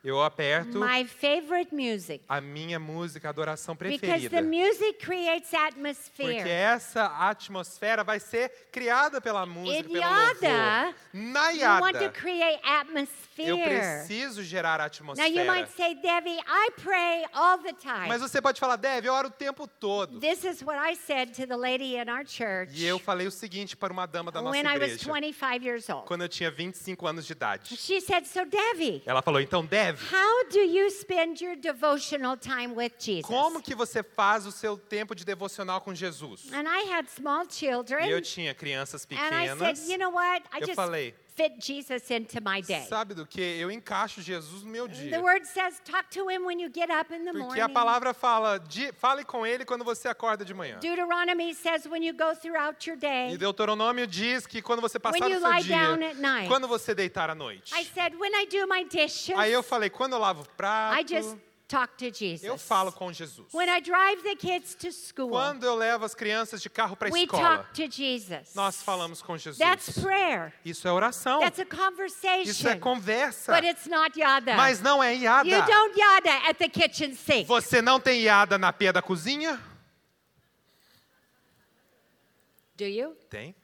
eu aperto my favorite music a minha música adoração because preferida. the music creates Porque atmosphere. essa atmosfera vai ser criada pela música, In pelo Yada, louvor. Na You want to Yada, create eu atmosphere. preciso gerar Now atmosfera. you might say, Debbie, I pray all the time. Mas você pode falar, Deve, eu oro o tempo todo. This is what I said to the lady in our church E eu falei o seguinte para uma dama da nossa when I was igreja, 25 years old. quando eu tinha 25 anos de idade. She said, So, Debbie, Ela falou, então, Deve, leve. How do you spend your devotional time with Jesus? Como que você faz o seu tempo de devocional com Jesus? And I had small children. E eu tinha crianças and I said, pequenas. you know what? I Eu just falei, fit Jesus into my day. sabe do que? Eu encaixo Jesus no meu The dia. word says, talk to him when you get up in the Porque morning. a palavra fala, de, fale com ele quando você acorda de manhã. Deuteronomy says, when you go throughout your E day. Deuteronômio diz que quando você passar When o seu lie dia, down at night. quando você deitar à noite. I said, when I do my dishes, Aí eu falei, quando eu lavo o prato, I just talk to Jesus. eu falo com Jesus. When I drive the kids to school, Quando eu levo as crianças de carro para a we escola, talk to Jesus. nós falamos com Jesus. That's prayer. Isso é oração. That's a conversation. Isso é conversa. But it's not yada. Mas não é iada. You don't yada at the kitchen sink. Você não tem iada na pia da cozinha? Do you? Tem.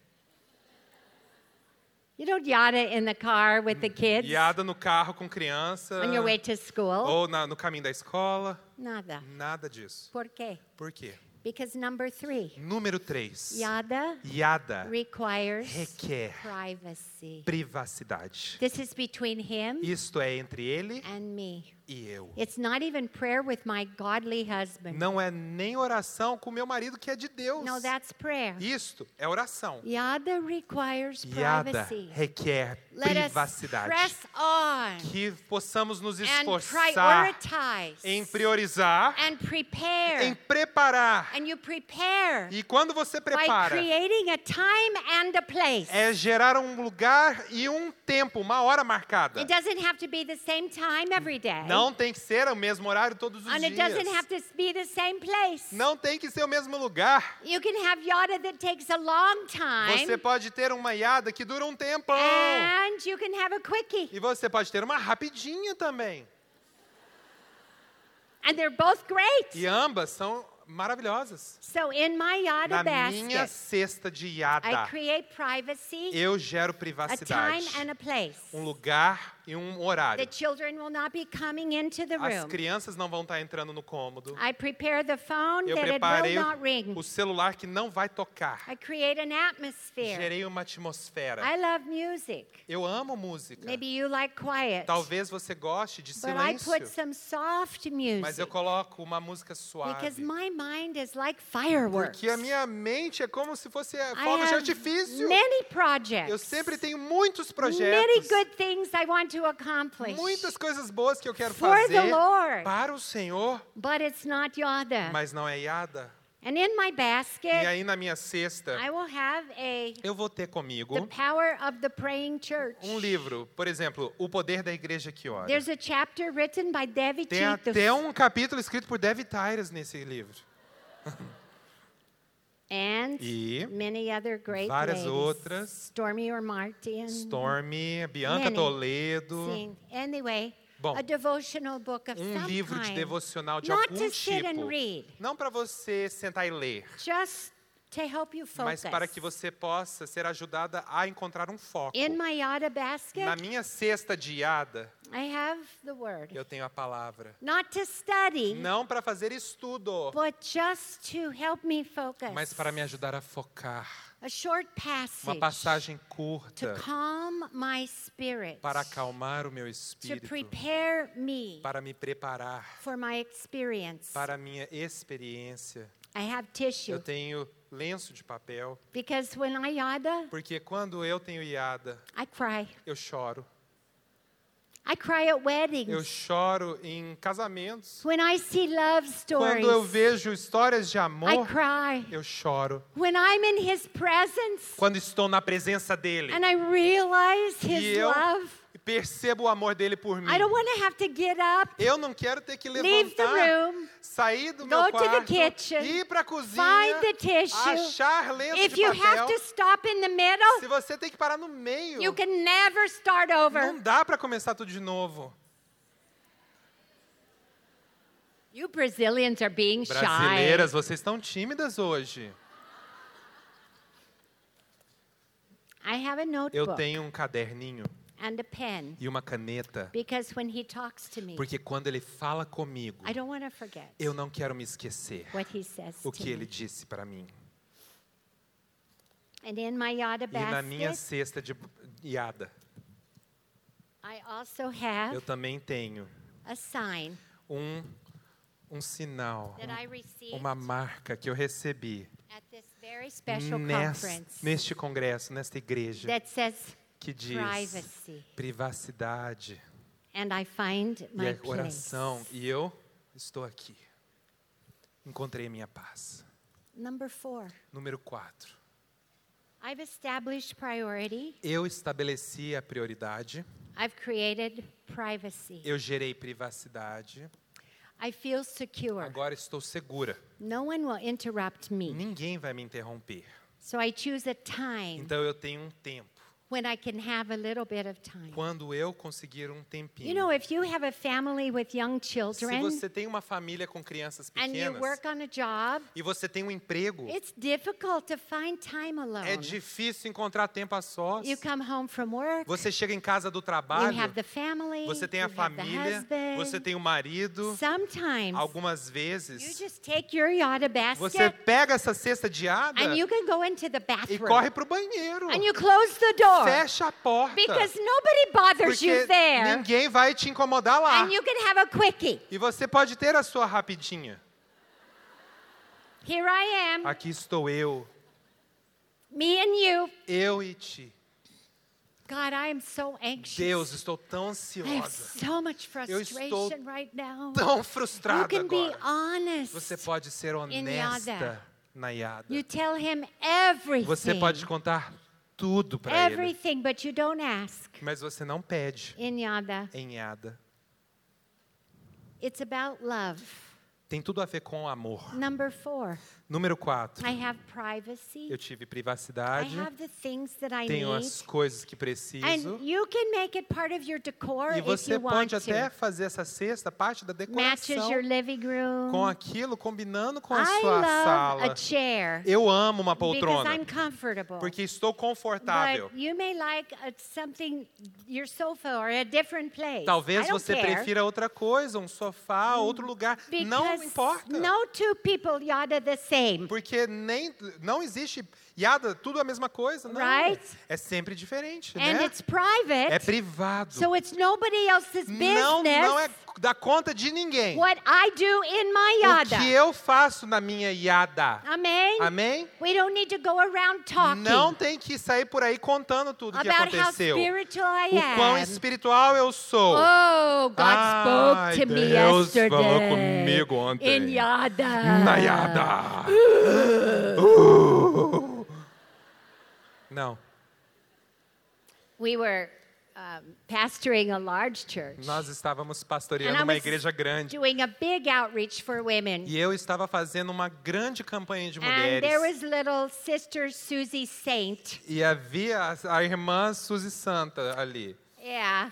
You don't yada in the car with the kids Iada no carro com criança. on your way to school? Ou na- no caminho da escola. Nada. Nada disso. Por quê? Por quê? Because number three, Número 3. yada Iada requires requer privacy. privacidade. This is between him Isto é entre ele and me. E eu. It's not even prayer with my godly husband. Não é nem oração com meu marido que é de Deus. No, that's prayer. Isto é oração. Yada requires privacy. requer Let us privacidade. press on Que possamos nos esforçar prioritize em priorizar, and prepare. em preparar. And you prepare E quando você by prepara, creating a time and a place. é gerar um lugar e um tempo, uma hora marcada. It doesn't have to be the same time every day. Não tem que ser o mesmo horário todos os and it doesn't have dias. to be the same place. Não tem que ser o mesmo lugar. You can have yada that takes a long time. Você pode ter uma iada que dura um tempão. and you can have a quickie. E você pode ter uma rapidinha também. And they're both great. E ambas são maravilhosas. So in my yada Na minha basket, cesta de I iada, create privacy, eu gero a privacidade. time and a place. Um lugar e um The horário. children will not be coming into the As room. crianças não vão estar entrando no cômodo. I prepare the phone Eu that it will preparei not ring. o celular que não vai tocar. I create an atmosphere. Gerei uma atmosfera. I love music. Eu amo música. Maybe you like quiet. Talvez você goste de But I put silêncio, some soft mas eu music coloco uma música because suave. my mind is like fireworks. Porque a minha mente é como se fosse I fogos de artifício. many projects. Eu sempre tenho muitos many projetos, good things I want to accomplish. muitas coisas boas que eu quero For the fazer Lord. para o Senhor, But it's not yada. mas não é iada. And in my E basket, aí na minha cesta, I will have a eu vou ter The comigo Power of the Praying Church. um livro, por exemplo, O Poder da Igreja que Ora. There's a chapter written by Tem the até um capítulo escrito por Dev Tyrus nesse livro. and E many other great várias ladies. outras. Stormy or Martin. Stormy, Bianca Many. Toledo. Sim. Anyway, Bom, a devotional book of Um livro de devocional de Not algum tipo. Não para você sentar e ler, Just to help you focus. mas para que você possa ser ajudada a encontrar um foco. In my yada basket, Na minha cesta de iada, I have the word. eu tenho a palavra. Not to study, Não para fazer estudo, but just to help me focus. mas para me ajudar a focar. a short passage Uma passagem to curta calm my spirit, para acalmar o meu to espírito, prepare me para me preparar for my experience. para a minha experiência. I have tissue Eu tenho lenço de papel, because when I yada, porque quando eu tenho iada, I cry. eu choro. I cry at weddings. Eu choro em casamentos. when I see love stories, Quando eu vejo histórias de I amor, cry. eu choro. When I'm in His presence Quando estou na presença dele and I realize e His eu love, percebo o amor dele por mim, I don't want to have to get up, eu não quero ter que leave the levantar, room, sair do go meu to the quarto, kitchen, ir para a cozinha, find the tissue. achar lenço If de you papel. have to stop in the middle, Se você tem que parar no meio, you can never start over. não dá para começar tudo de novo. You Brazilians are being shy. Brasileiras, vocês estão tímidas hoje. I have a Eu notebook tenho um caderninho and a pen e uma caneta, because when he talks to me, porque quando ele fala comigo, I don't want to forget eu não quero me esquecer what he says o to que ele me. disse para mim. And in my yada E na minha basket, cesta de iada, I also have eu também tenho a sign um, um sinal, received uma marca que eu recebi at this very special nes- conference neste congresso, nesta igreja, that says que diz privacy. privacidade And I find e my a oração. place. E eu estou aqui. Encontrei minha paz. Number four, Número 4. I've established priority. Eu estabeleci a prioridade, I've created privacy. eu gerei privacidade, I feel secure. agora estou segura. No one will interrupt me. Ninguém vai me interromper. So I choose a time Então eu tenho um tempo. When I can have a little bit of time. Quando eu conseguir um You tempinho. know, if you have a family with young Se children você tem uma família com crianças and you pequenas work on a job, e você tem um emprego, it's difficult to find time é alone. difícil encontrar tempo a sós. You come home from work, Você chega em casa do you trabalho, have the family, você tem you a família, husband. você tem o marido. Sometimes Algumas you vezes just take your você basket pega essa cesta de ada and you can go into the e bathroom corre para o banheiro. and you close the door Fecha a porta. because nobody bothers you Porque there ninguém vai te incomodar lá. and you can have a quickie. E você pode ter a sua rapidinha. Here I am, Aqui estou eu, me and you. eu e ti. God, I am so anxious. Deus, estou tão I have ansiosa, so much Eu estou frustration right now. tão You frustrada can be agora. honest. Você pode ser honesta na Yada. You tell him everything. Você pode contar tudo para ele, everything, but you don't ask mas você não pede in Yada. em Yada. It's about love. Tem tudo a ver com amor. Number four, Número 4. I have privacy. Eu tive I privacidade, have the things that I tenho need. as coisas que preciso. And you can make it part of your decor E if você pode até to. fazer essa cesta parte da Matches decoração your living room. com aquilo, combinando com a I sua sala. chair Eu amo uma because poltrona porque estou confortável. Like place. Talvez você care. prefira outra coisa, um sofá, outro lugar. Não Because importa. no two people yada the same. Porque nem não existe Yada, tudo a mesma coisa, não. Right? É sempre diferente, And né? it's private. É privado. so it's nobody else's business não, não é da conta de ninguém. what I do in my O yada. que eu faço na minha Yada. Amen? Amém? We don't need to go around talking Não tem que sair por aí contando tudo o que about how aconteceu. spiritual I O quão am. espiritual eu sou. Oh, God Ai, spoke to me Deus yesterday. falou comigo ontem. In yada. Na Yada. Uh. Não, We were um, pastoring a large church. nós estávamos And pastoreando uma igreja grande. doing a big outreach for women. E eu estava fazendo uma grande campanha de And there mulheres. was little sister Susie Saint. E havia a, a irmã Suzy Santa ali. Yeah.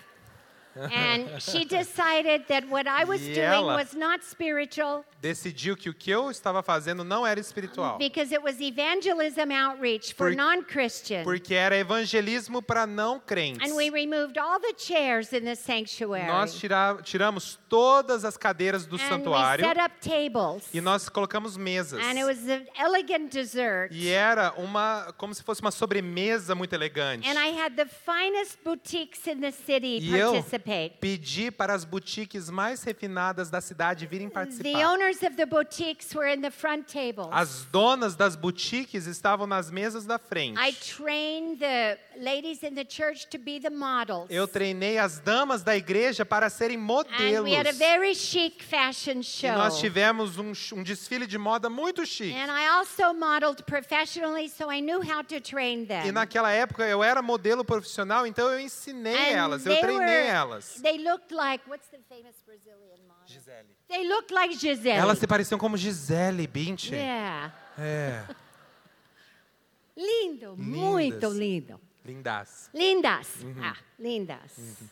And she decided that what I was E doing ela- was not spiritual Decidiu que o que eu estava fazendo não era espiritual. because it was evangelism outreach for Por- non Christians. Porque era evangelismo para não crentes. And we removed all the chairs in the sanctuary. Nós tira, tiramos todas as cadeiras do and we santuário set up tables. e nós colocamos mesas. And it was an elegant dessert. E era uma como se fosse uma sobremesa muito elegante. And I had the finest boutiques in the city E eu participate. pedi para as boutiques mais refinadas da cidade virem The participar. owners of the boutiques were in the front tables. As donas das boutiques estavam nas mesas da frente. I trained the ladies in the church to be the models. Eu treinei as damas da igreja para serem and modelos. we had a very chic fashion E show. nós tivemos um, um desfile de moda muito chique. And I also modeled professionally, so I knew how to train them. E naquela época eu era modelo profissional, então eu ensinei and elas, eu treinei were- elas. They looked like what's the famous Brazilian model? Gisele. They looked like Gisele. Elas se pareciam como Gisele Bündchen. Yeah. É, Lindo, muito Lindas. lindo. lindas. Lindas. Uhum. Ah, lindas. And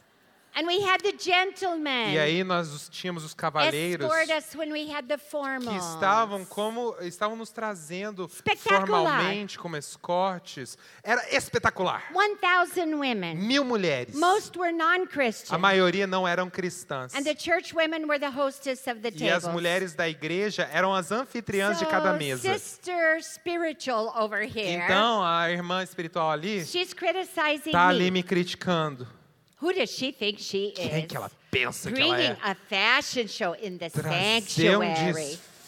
we had the gentlemen E aí nós os- tínhamos os cavaleiros escort us when we had the que estavam como estavam nos trazendo formalmente como escortes. Era espetacular. 1,000 women. Mil mulheres. Most were non-Christian. A maioria não eram cristãs. And the church women were the hostess of the E as mulheres da igreja eram as anfitriãs de cada mesa. Então, a irmã espiritual ali she's criticizing tá ali me criticando. Who does she think she Quem is? que ela pensa que ela Bringing é? a fashion show in the Trazer um sanctuary.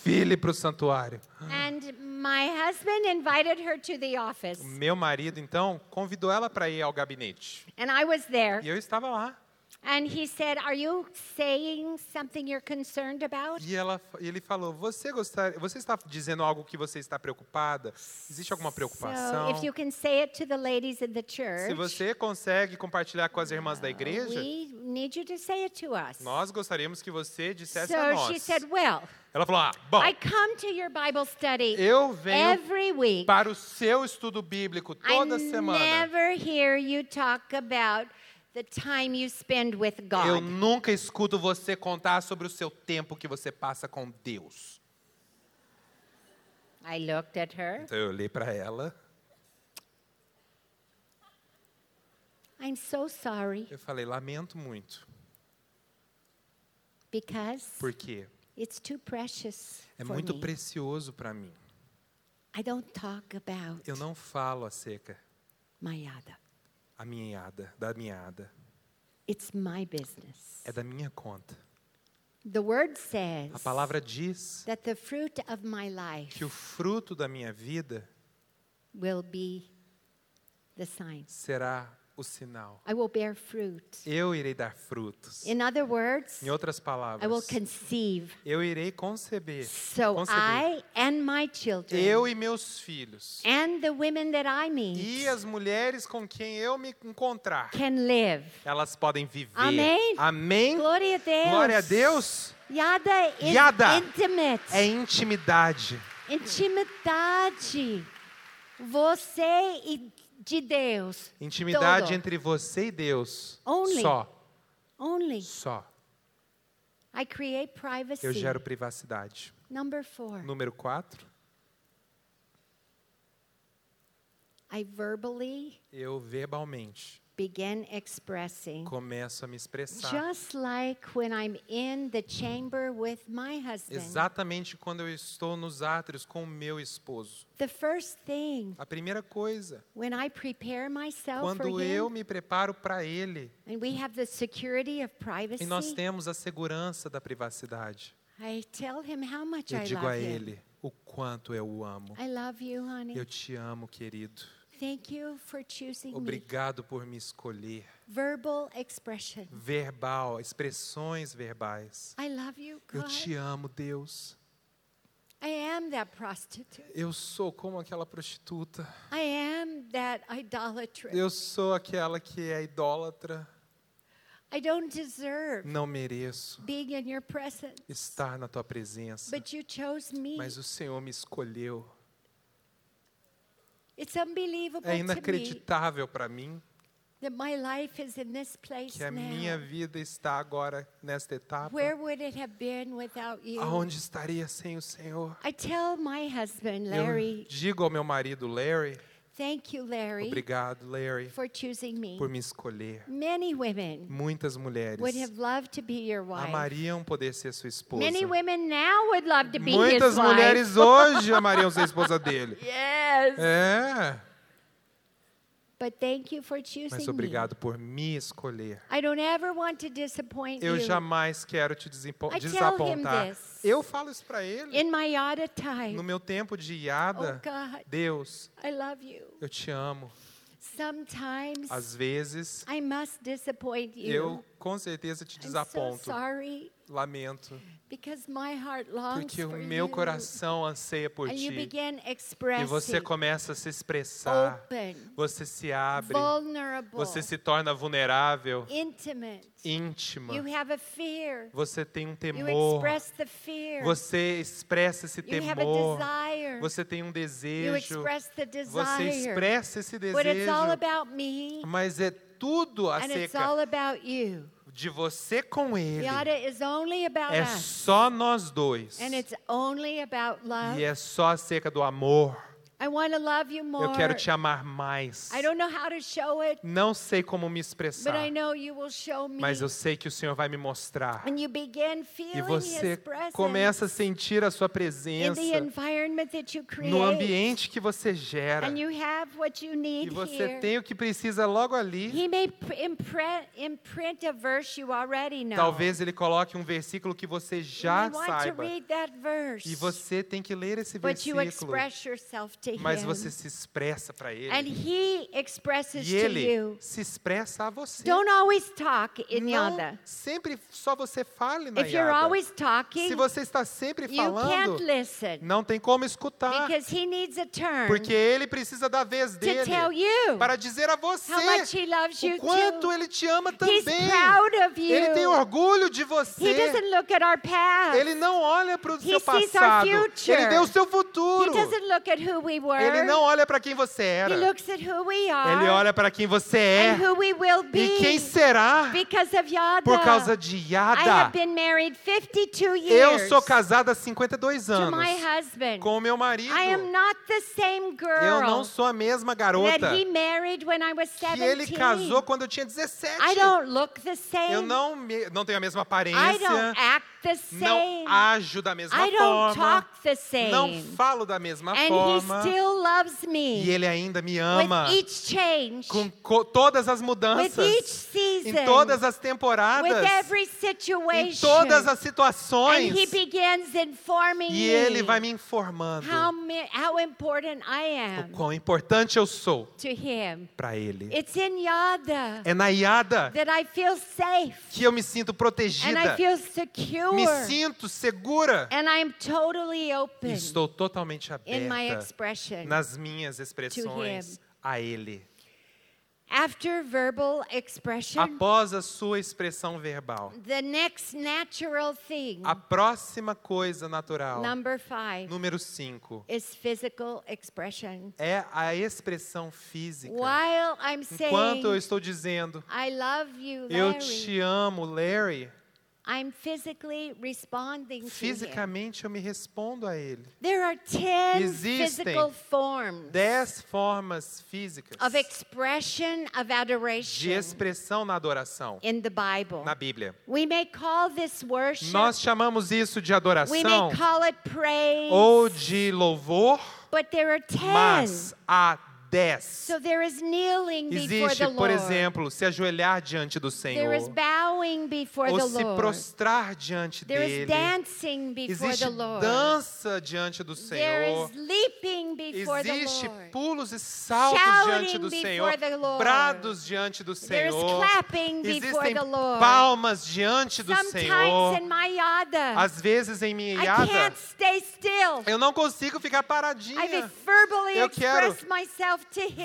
desfile para o santuário. And my husband invited her to the office. Meu marido, então, convidou ela para ir ao gabinete. And I was there. E eu estava lá. And he said, Are you saying something you're concerned about? E ela, ele falou: Você gostaria, você está dizendo algo que você está preocupada? Existe alguma So preocupação? if you can say it to the ladies in the church, Se você consegue compartilhar com as irmãs da igreja, we need you to say it to us. nós gostaríamos que você dissesse So a she nós. said, Well, Ela falou: Ah, bom, I come to your Bible study eu venho every week. para o seu estudo bíblico toda I semana. never hear you talk about the time you spend with Eu God. nunca escuto você contar sobre o seu tempo que você passa com Deus. I looked at her. Então eu olhei para ela, I'm so sorry eu falei: Lamento muito. because Por quê? it's too precious É for muito me. precioso para mim. I don't talk about Eu não falo acerca my yada. Da minha. It's my business. É da minha conta. The word says A palavra diz that the fruit of my life que o fruto da minha vida will be the sign. será o sinal. I will bear fruit. Eu irei dar frutos. In other words, Em outras I will palavras, conceive. eu irei conceber. So conceber. I and my children Eu e meus filhos. and the women that I E meet as mulheres com quem eu me encontrar, can live. elas podem viver. Amém? Amém? Glória a Deus. Glória a Deus. Yada is Yada intimate. É intimidade. Intimidade. Você e de Deus. Intimidade Todo. entre você e Deus. Only. Só. Only. Só. I create privacy. Eu gero privacidade. Number four. Número 4. I verbally Eu verbalmente begin expressing. começo a me expressar. Just like when I'm in the chamber with my husband. Exatamente quando eu estou nos átrios com o meu esposo. The first thing A primeira coisa, when I prepare myself for quando eu him, me preparo para ele, and we have the security of privacy, e nós temos a segurança da privacidade, I tell him how much eu I digo love a him. ele o quanto eu o amo. I love you, honey. Eu te amo, querido. Thank you for choosing me. Obrigado por me escolher. Verbal expression. Verbal, expressões verbais. I love you, Eu God. te amo, Deus. I am that prostitute. Eu sou como aquela prostituta. I am that idolatress. Eu sou aquela que é idólatra. I don't deserve Não mereço being in your presence. estar na tua presença. But you chose me. Mas o Senhor me escolheu. It's unbelievable É inacreditável para mim that my life is in this place que a minha vida está agora nesta etapa. Where would it have been without you? Aonde estaria sem o Senhor? I tell my husband, Eu Larry, digo ao meu marido Larry, thank you, Larry, obrigado, Larry, for choosing me. por me escolher. Many women Muitas mulheres would have loved to be your wife. amariam poder ser sua esposa. Many women now would love to be Muitas his wife. mulheres hoje amariam ser esposa dele. Yes. É, But thank you for choosing mas obrigado por me escolher. I don't ever want to disappoint Eu you. jamais quero te desempo- I tell him desapontar. this. Eu falo isso para ele. In my yada time, No meu tempo de oh iada, God, Deus, I love you. eu te amo. Sometimes Às vezes, I must disappoint you. eu com certeza te I'm so desaponto. sorry Lamento. Porque o meu coração anseia por ti. E você começa a se expressar. Você se abre. Você se torna vulnerável, intimate. íntima. You have a fear. Você tem um You temor. express the fear. Você expressa esse you have a temor. desire. Você tem um you desejo. express the Você desire. expressa esse But it's all desejo. about me Mas é tudo acerca all about you. De você com ele. É só nós dois. E é só acerca do amor. I want to love you more. Eu quero te amar mais. I don't know how to show it, Não sei como me but expressar, I know you will show me. mas eu sei que o Senhor vai me mostrar. and you begin E você começa a sentir a sua in presença the environment that you create. no ambiente que você gera. And you have what you E você tem o que precisa logo ali. He may pr- imprint, imprint a verse you already know. Talvez ele coloque um versículo que você já you want to saiba. read that verse. E você tem que ler esse but you versículo. To Mas him. você se expressa para and ele. he expresses E to ele you. se expressa a você. Don't always talk in Não sempre só você fale na If you're Yada. always talking, Se você está sempre you falando, can't listen não tem como escutar. because he needs a turn Porque ele precisa da vez to dele tell you para dizer a você how much he loves you o quanto too. ele te ama He's também. proud of you. Ele tem orgulho de He você. doesn't look at our past. Ele não olha para o He seu sees our passado. future. Ele vê o seu He futuro. doesn't look at who we were. Ele não olha para quem você He era. looks at who we are Ele olha para quem você é and who we will be e quem será because of Yada. por causa de I Yada. have been married 52 years Eu sou casada há 52 to anos my husband. com meu marido. I am not the same girl Eu não sou a mesma garota that he married when I was 17. que ele casou quando eu tinha 17. I don't look the same. Eu não, me- não tenho a mesma I aparência, don't act não same. ajo da mesma I don't forma, talk the same. não falo da mesma and forma. he still loves me E ele ainda me ama with each change, com co- todas as with mudanças, each season, em todas as with temporadas, every situation. em todas as and situações. he begins informing E ele vai me informando how, how important I o quão importante eu sou para ele. It's in Yada É na Iada que eu me sinto and I protegida, feel secure me sinto segura. and I'm totally E open estou totalmente in my aberta expression. nas minhas expressões a Ele. After verbal expression, Após a sua expressão verbal, the next natural thing, a próxima coisa natural, number five, número 5, is physical expression. é a expressão física. While I'm Enquanto eu saying, estou dizendo, I love you, eu Larry, te amo, Larry, I'm physically responding to him. fisicamente eu me respondo a Ele. There are 10 Existem physical forms Dez formas físicas of expression of de adoration expressão na adoração in the Bible. na Bíblia. We may call this worship, Nós chamamos isso de we adoração may call it praise, ou de louvor, but there are 10. mas há dez. So there is kneeling before Existe, the por Lord. exemplo, se ajoelhar diante do There is Senhor, bowing before ou the se Lord. prostrar diante There is dele. dancing before Existe the Lord. dança diante do There Senhor. is leaping before the Existe Lord. pulos e saltos Shouting diante do Senhor, the Lord. brados diante do Senhor. Existem the Lord. palmas diante do Sometimes Senhor. in my yada, Às vezes em minha I yada, can't stay still. eu não consigo ficar paradinha. Eu quero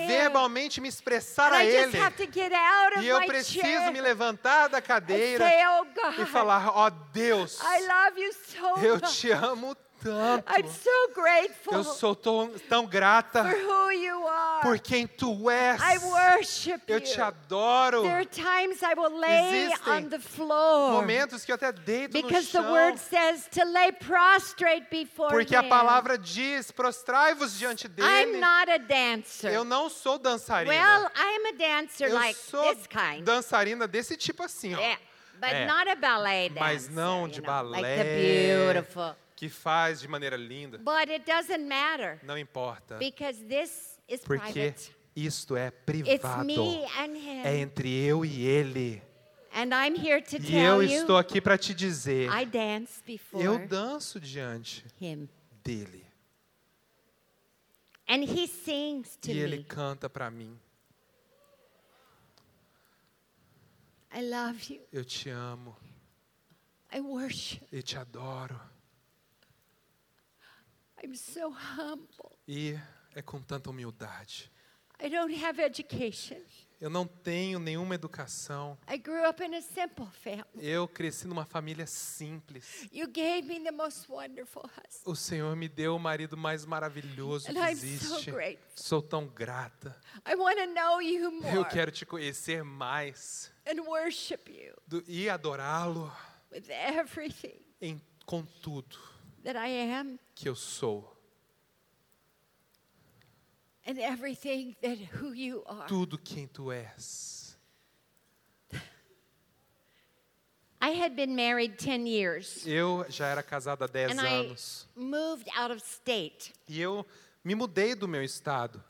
Verbalmente me expressar a I just Ele. have to get out of E eu my preciso chair me levantar da cadeira oh God, e falar: Ó Deus, I love you so eu much. te amo tanto. I'm so grateful Eu sou tão, tão grata for who you are. por quem tu és. I worship Eu you. te adoro. There are times I will lay Existem on the floor Momentos que eu até deito no because the chão. word says to lay prostrate before Porque a palavra diz: prostrai-vos diante I'm dele. not a dancer. Eu não sou dançarina. well, I'm a dancer eu like sou this kind. dançarina desse tipo assim, ó. Yeah, but É. not a ballet dancer. Mas não you de know, Like balé. the beautiful. Que faz de maneira linda. But it doesn't matter Não importa. because this is Porque private. isto é It's privado. me and Him. É entre eu e ele. and I'm here to E tell eu estou aqui para te dizer: I dance before eu danço diante Him. dele. And He sings to E ele me. canta para mim: I love you. Eu te amo I worship. e te adoro. I'm so humble. E é com tanta humildade. I don't have education. Eu não tenho nenhuma educação. I grew up in a simple family. Eu cresci numa família simples. You gave me the most wonderful husband. O Senhor me deu o marido mais maravilhoso And que I'm so existe. grateful. Sou tão grata. I want to know you more Eu quero te conhecer mais and worship you do- e adorá-lo with everything em com tudo that I am. que eu sou. and everything that who you are. tudo quem tu és. I had been married 10 years Eu já era casado há 10 and I anos moved out of state. e eu me mudei do meu estado.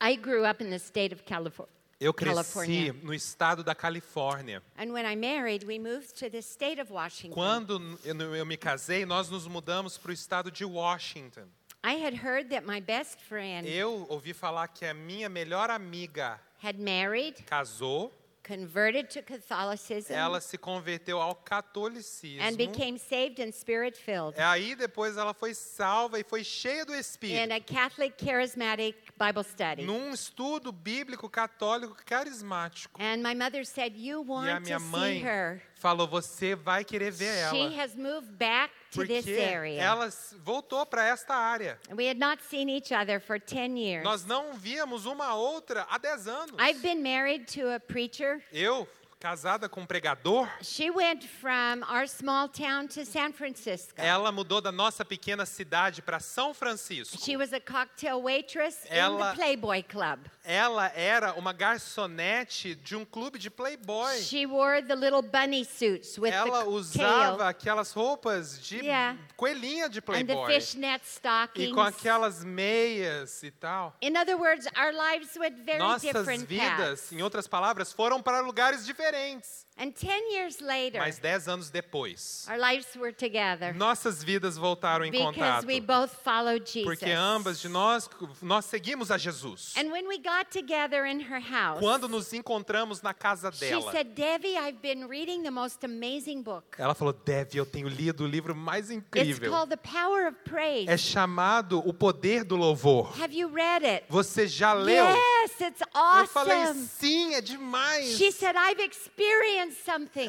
I grew up in the state of California. Eu cresci no estado da Califórnia. And when I married, we moved to the state of Washington. Quando eu, me casei, nós nos mudamos para o estado de Washington. I had heard that my best friend Eu ouvi falar que a minha melhor amiga had married, casou, converted to Catholicism, ela se converteu ao catolicismo. and became saved and spirit filled É Aí depois ela foi salva e foi cheia do in Espírito. a Catholic charismatic Bible study. Num estudo bíblico católico carismático. And my mother said, You E a want minha to see mãe her. Falou: Você vai querer ver She ela. has moved back to this area. ela voltou para esta área. We had not seen each other for 10 years. Nós não víamos uma outra há 10 anos. I've been married to a preacher. Eu, casada com um pregador, She went from our small town to San Francisco. ela mudou da nossa pequena cidade para São Francisco. She was a cocktail waitress in Ela- the Playboy Club. Ela era uma garçonete de um clube de playboy. She wore the little bunny suits with Ela the usava tail aquelas roupas de Yeah. coelhinha de and the playboy. fishnet E stockings. com aquelas meias e tal. In other words, our lives went very Nossas different vidas, paths. em outras palavras, foram para lugares diferentes. Thanks. And 10 years later, Mas dez anos depois, our lives were together nossas vidas voltaram em because contato. we both followed Jesus. Porque ambas de nós, nós seguimos a Jesus. And when we got together in her house, Quando nos encontramos na casa she dela, said, Debbie, I've been reading the most amazing book. ela falou: Dev, eu tenho lido o livro mais It's incrível. called The Power of Praise. É chamado O Poder do Louvor. Have you read it? Você já leu? Yes, it's Eu falei: awesome. sim, é demais. She said, I've experienced.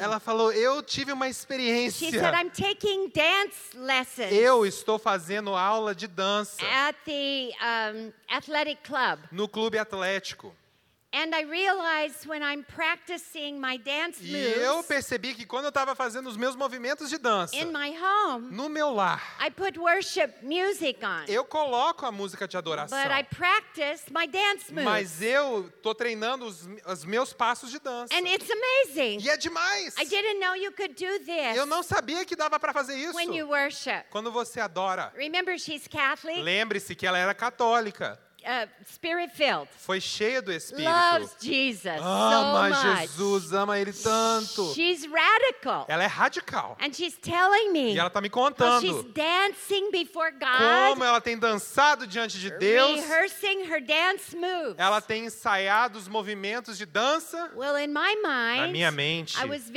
Ela falou: eu tive uma She experiência. said, I'm taking dance lessons Eu estou fazendo aula de dança at the um, no clube atlético. E eu percebi que quando eu estava fazendo os meus movimentos de dança in my home, no meu lar, I put worship music on. eu coloco a música de adoração. But I practice my dance moves. Mas eu tô treinando os, os meus passos de dança. And it's amazing. E é demais. I didn't know you could do this Eu não sabia que dava para fazer isso. when you worship. Quando você adora, Remember, she's Catholic, lembre-se que ela era católica. Uh, spirit filled, Foi cheia do Espírito. loves Jesus Ama so much. Jesus, ama Ele tanto. She's radical. Ela é radical. And she's telling me E ela tá me how she's contando dancing before como God, ela tem dançado diante de Deus. rehearsing her dance moves. Ela tem ensaiado os movimentos de dança. Well, in my Na mind, minha mente, I was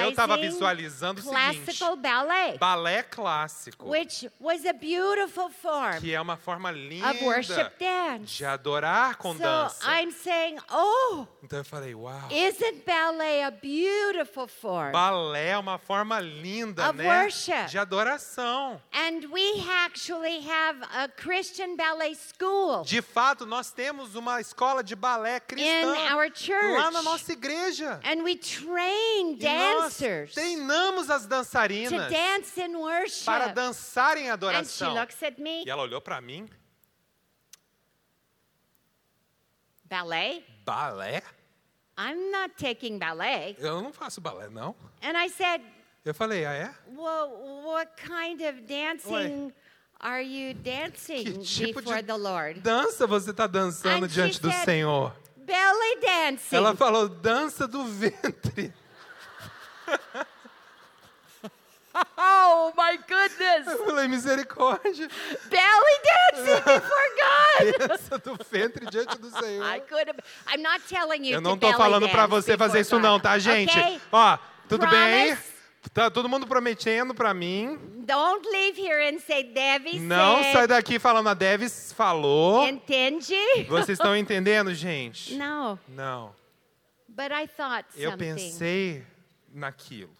eu estava visualizing visualizando o seguinte: classical ballet, balé clássico, which was a beautiful form que é uma forma linda of worship dance. De adorar com So dança. I'm saying, oh, Então eu falei, uau. isn't ballet a beautiful form? Balé é uma forma linda, Of né? worship. De adoração. And we actually have a Christian ballet school De fato, nós temos uma escola de balé in cristã our church. lá na nossa igreja. And we train E nós dancers to treinamos as dançarinas dance in worship. para dançar em And she adoração. looks at me, E ela olhou para mim, ballet? balé? I'm not taking ballet. Eu não faço balé, não. And I said, Eu falei, ah, é? well, what kind of dancing are you dancing Que tipo before de the Lord? dança você está dançando And she diante do said, Senhor? Belly dancing. Ela falou, dança do ventre. Oh my goodness. Eu falei, misericórdia. Belly dancing before God. Dança do ventre diante do I Senhor. could have. I'm not telling you Eu não belly falando para você fazer isso God, não, tá, gente? okay? Ó, tudo bem? Promise? Tá todo mundo prometendo para mim. Don't leave here and say Debbie Não said. sai daqui falando a Devis falou. Entende? Vocês estão entendendo, gente? No, Não. but I thought Eu something pensei naquilo,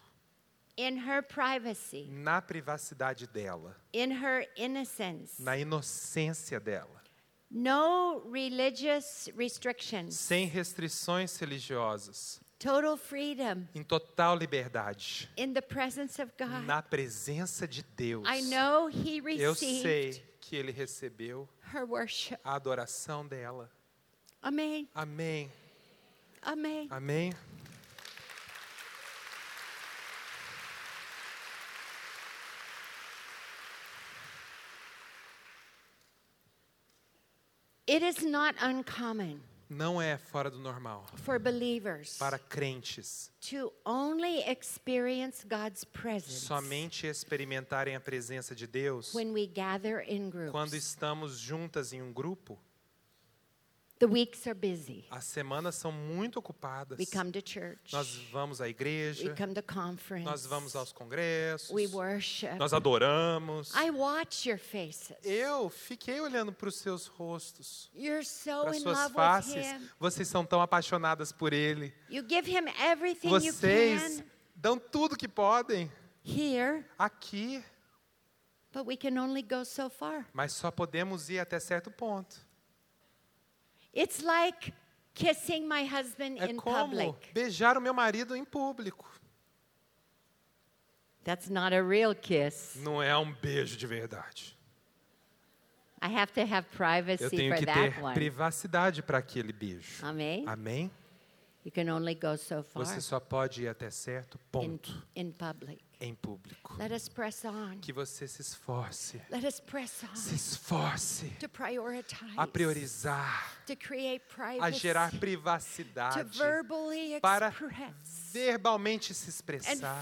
in her privacy, na privacidade dela, in her innocence. na inocência dela, No religious restrictions, sem restrições religiosas, total freedom em total liberdade, in the presence of God. na presença de Deus. I know he Eu received sei que ele recebeu, her worship. a adoração dela. Amém. Amém. Amém. Amém. It is not uncommon Não é fora do normal for believers para crentes to only experience God's presence somente experimentarem a presença de Deus when we gather in quando groups. estamos juntas em um grupo. The weeks are busy. As semanas são muito ocupadas. We come to church. Nós vamos à We igreja, come to conference. nós vamos aos congressos, We worship. nós adoramos. I watch your faces. Eu fiquei olhando para os seus rostos, You're so para in suas love with faces. him. Vocês são tão apaixonadas por Ele. You give him everything you Vocês can dão tudo que podem here, aqui, but we can only go so far. mas só podemos ir até certo ponto. It's like kissing my husband É in como public. beijar o meu marido em público. That's not a real kiss. Não é um beijo de verdade. I have to have Eu privacy tenho for que that ter one. privacidade para aquele beijo. Amém? Amém? You can only go so far Você só pode ir até certo in, ponto in public. em público. Let us press on. Que você se esforce, Let us press se esforce to prioritize, a priorizar, to create a privacy, gerar to privacidade, para verbalmente se and expressar,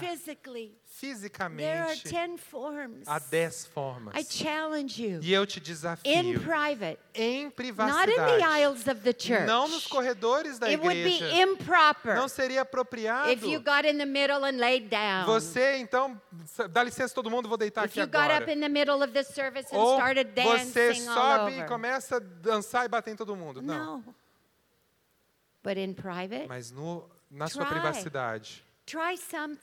fisicamente. ten forms. Há dez formas. I challenge you E eu te in desafio private, em not in the privacidade, aisles of the church. não nos corredores da It would be igreja. improper Não seria apropriado. if you got in the middle and laid down. Você, então, dá licença todo mundo, vou deitar if aqui you got agora. up in the middle of the service and Ou started você sobe e começa a dançar e bater em todo mundo. Não. No. But in private, Mas no, na sua Try. privacidade,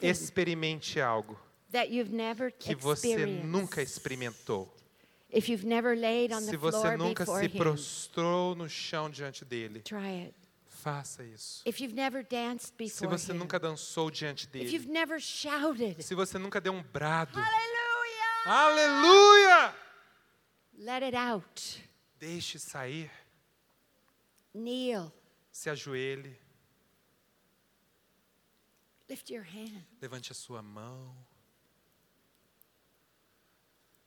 experimente algo that you've never que você nunca experimentou. If you've never laid on Se the você floor nunca se him, prostrou no chão diante dele, try it. faça isso. If you've never danced Se você him, nunca dançou diante if you've dele, never shouted, se você nunca deu um brado, aleluia! Let it out. Deixe sair, Kneel. se ajoelhe, Lift your hand. levante a sua mão,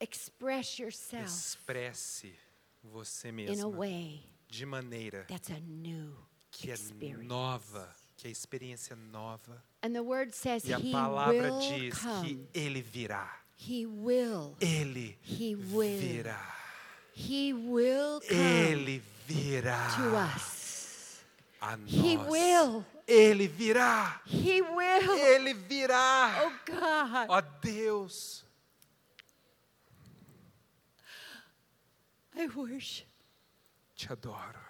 Express yourself expresse você in a way de maneira that's a new que é experience. nova, que é experiência nova. And the word says E a he palavra will diz come. que ele virá. He will. Ele He will. virá. He will come Ele virá to us. a nós. He will. Ele virá. He will. Ele virá. Oh God. Ó Deus, I worship. te adoro.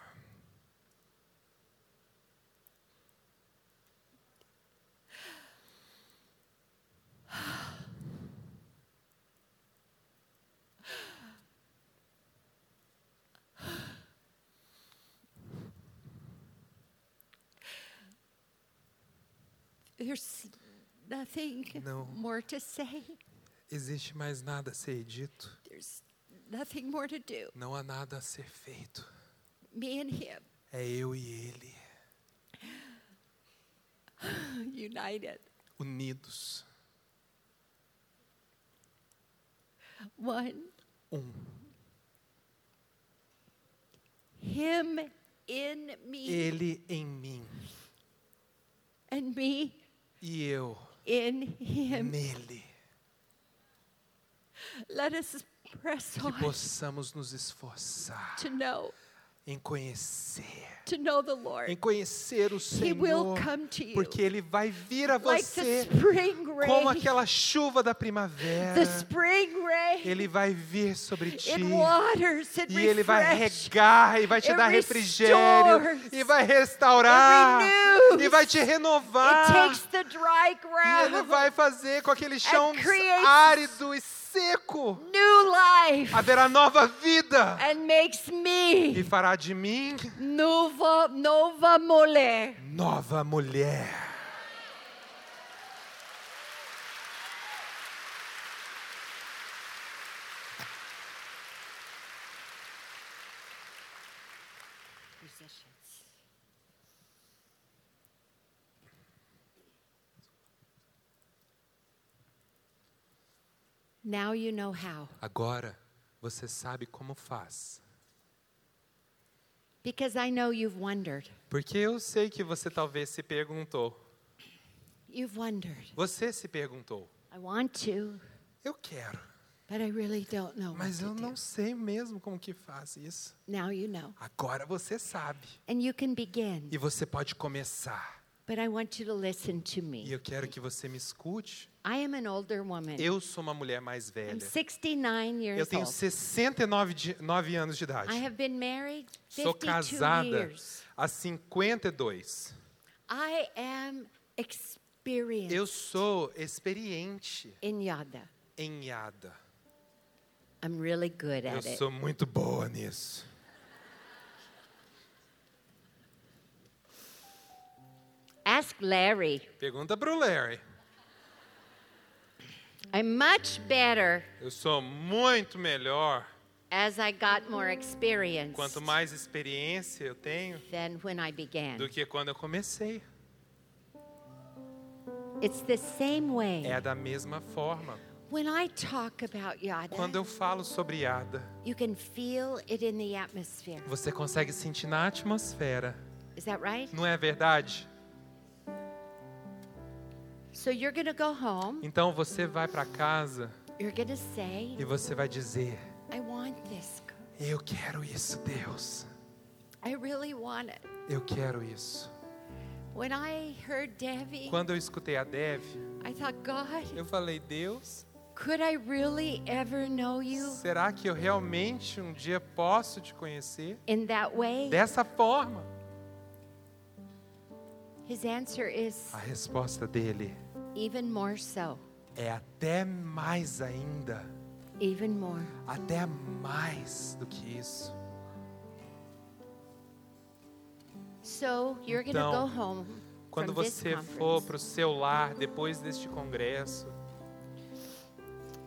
There's nothing No. more to say. Existe mais nada a ser dito. There's nothing more to do. Não há nada a ser feito. Me and him É eu e ele, united. unidos. One. Um. Him in me Ele em mim and me e eu in him. nele. Let us press Que on possamos nos esforçar to know, em conhecer, to know the Lord. em conhecer o He will Senhor, come to you porque Ele vai vir a você como aquela chuva da primavera. The spring rain. Ele vai vir sobre ti. E ele vai regar, e vai te dar refrigério, e vai restaurar, e vai te renovar. E ele vai fazer com aquele chão árido e seco. New life. Haverá nova vida. And makes me e fará de mim nova, nova mulher. Nova mulher. Musicians. Now you know how. Agora você sabe como faz. Because I know you've wondered. Porque eu sei que você talvez se perguntou. You've wondered. Você se perguntou. I want to, Eu quero, but I really don't know mas eu não do. sei mesmo como que faz isso. Now you know. Agora você sabe. And you can begin. E você pode começar. But I want you to listen to E me. eu quero que você me escute. I am an older woman. Eu sou uma mulher mais I'm velha. 69 Eu tenho old. 69 de, nove anos de idade. I have been married Sou 52 casada years. há 52. I am experienced Eu sou experiente in yada. em Yada. I'm really good Eu at it. sou muito boa nisso. Ask Larry. Pergunta pro Larry. I'm much better Eu sou muito melhor as I got more experience quanto mais experiência eu tenho than when I began. do que quando eu comecei. It's the same way. É da mesma forma. When I talk about yada, Quando eu falo sobre Yada, you can feel it in the atmosphere. você consegue sentir na atmosfera. Is that right? Não é verdade? So you're to go home. Então você vai para casa You're to say, e você vai dizer: I want this. Eu quero isso, Deus. I really want it. Eu quero isso. When I heard Debbie, Quando eu escutei a Dev, I thought, God, eu falei: Deus, could I really ever know you será que eu realmente um dia posso te conhecer in that way? dessa forma? His answer is A resposta dele even more so. é até mais ainda, Even more. até mais do que isso. So you're Então, go home Quando você for para o seu lar depois deste congresso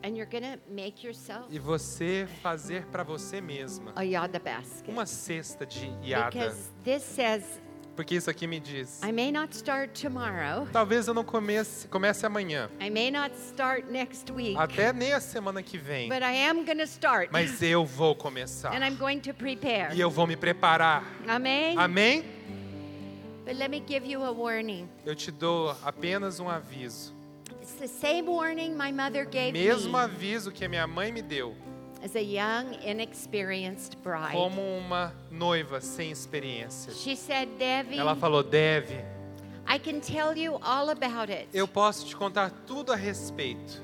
and you're to make yourself e você fazer para você mesma yada uma cesta de iada, Because this says, porque isso aqui me diz: I may not start tomorrow. talvez eu não comece, comece amanhã, I may not start next week. até nem a semana que vem, But I am to start. mas eu vou começar And I'm going to prepare. e eu vou me preparar. Amen? Amém? But let me give you a warning. Eu te dou apenas um aviso. It's the same warning my mother gave Mesmo me aviso que a minha mãe me deu, as a young, inexperienced bride. como uma noiva sem experiência. She said, Debbie, Ela falou: Deve, I can tell you all about it eu posso te contar tudo a respeito,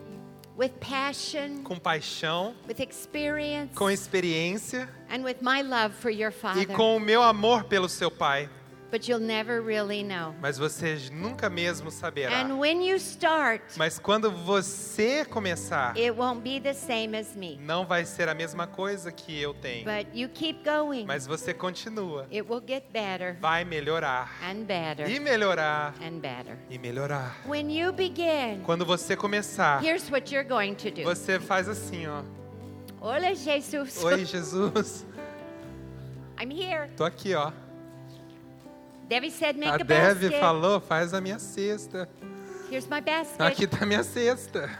with passion, com paixão, with experience, com experiência and with my love for your e father. com o meu amor pelo seu pai. But you'll never really know. Mas você nunca mesmo saberá. And when you start, Mas quando você começar, it won't be the same as me. não vai ser a mesma coisa que eu tenho. But you keep going. Mas você continua. It will get better Vai melhorar. and better E melhorar. and better. E melhorar. When you begin, Quando você começar, here's what you're going to do. você faz assim, ó. Hola, Jesus. Oi, Jesus. I'm here. Tô aqui, ó. Debbie said, make A a Dev basket. falou, faz a minha cesta. Here's my basket. Aqui tá a minha cesta.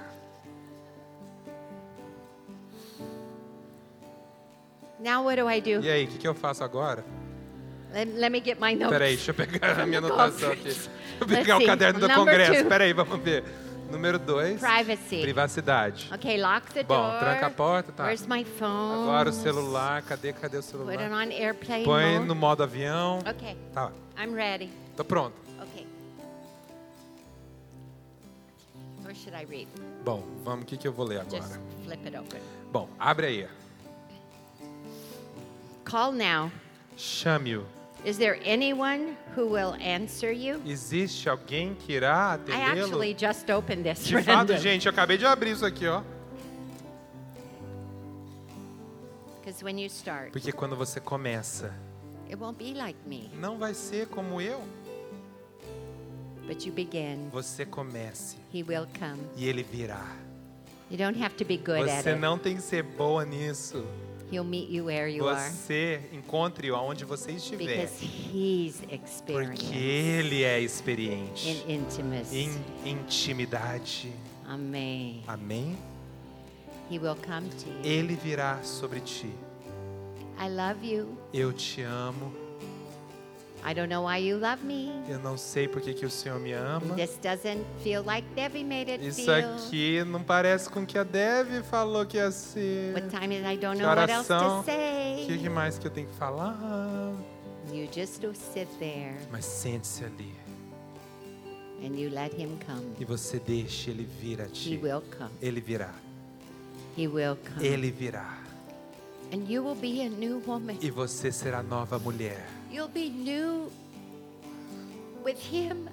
Now what do I do? E aí, o que, que eu faço agora? Let, let me get my notes. Peraí, deixa eu pegar a minha anotação aqui. Deixa eu pegar Let's o see. caderno do Number congresso. two. Peraí, vamos ver. Número dois, Privacy. privacidade. Okay, lock the Bom, door. tranca a porta, tá. Where's my phone? Agora o celular, cadê, cadê o Put it celular? on airplane Põe mode. no modo avião. Okay, Tá, I'm ready. tô pronto. Okay. Where should I read? Bom, vamos, o que, que eu vou ler agora? Just flip it open. Bom, abre aí. Call now. Chame-o. Is there anyone who will answer you? Existe alguém que irá I atendê-lo? actually just opened this. De fato, random. gente, eu acabei de abrir isso aqui, ó. Because when you start, Porque quando você começa, it won't be like me, não vai ser como eu. but you begin. Você comece He will come. e ele virá. You don't have to be good at Você it. não tem que ser boa nisso. He'll meet you where you are você encontre-o aonde você estiver. because He's Porque Ele é experiente in intimacy. em intimidade. Amém. Amém? He will come to you. Ele virá sobre ti. I love you. Eu te amo. I don't know why you love me. Eu não sei por que, o Senhor me ama. This doesn't feel like Debbie made it Isso feel. aqui não parece com que a Dev falou que ia ser. What time is I don't Que know what else to say. O que, que mais que eu tenho que falar? You just sit there Mas sente-se ali and you let him come. e você deixe ele vir a He ti. will come. Ele virá. He will come. Ele virá. And you will be a new woman. E você será nova mulher. You'll be new with him.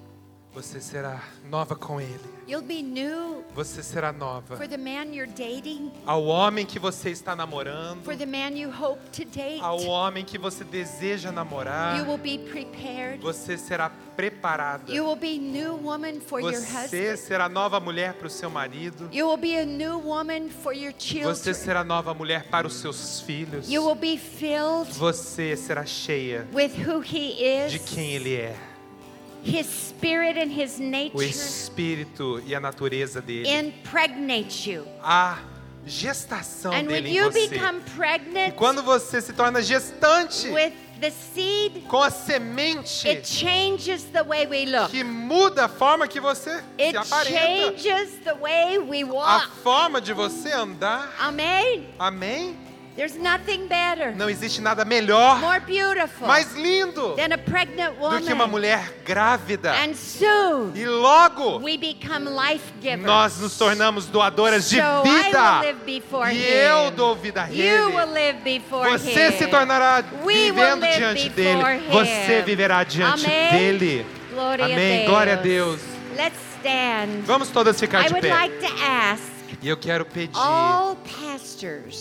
Você será nova com ele. You'll be new Você será nova. for the man you're dating, Ao homem que você está namorando, for the man you hope to date. ao homem que você deseja namorar, You will be prepared. você será preparada. You will be new woman for your Você husband. será nova mulher para o seu marido. You will be a new woman for your Você children. será nova mulher para os seus filhos. You will be filled Você será cheia with who he de is, quem ele é. O nature espírito e a natureza dele. impregnate you. A gestação And when dele em você. become E pregnant quando você se torna gestante with the seed, com a semente it changes the way we look. que muda a forma que você It se aparenta, a forma de você andar. Amen. Amém? There's nothing better, Não existe nada melhor, more beautiful mais lindo than a pregnant do que uma woman. mulher grávida. And soon E logo we become life givers. nós nos tornamos doadoras de so I will vida. live before E him. eu dou vida a You will ele. live before Você him. se tornará We will vivendo live diante before dele. him. Você viverá diante Amém. dele. Glória Amém. a. Glória a Deus. Let's stand. Vamos todas ficar I de would pé. like to ask E eu quero pedir.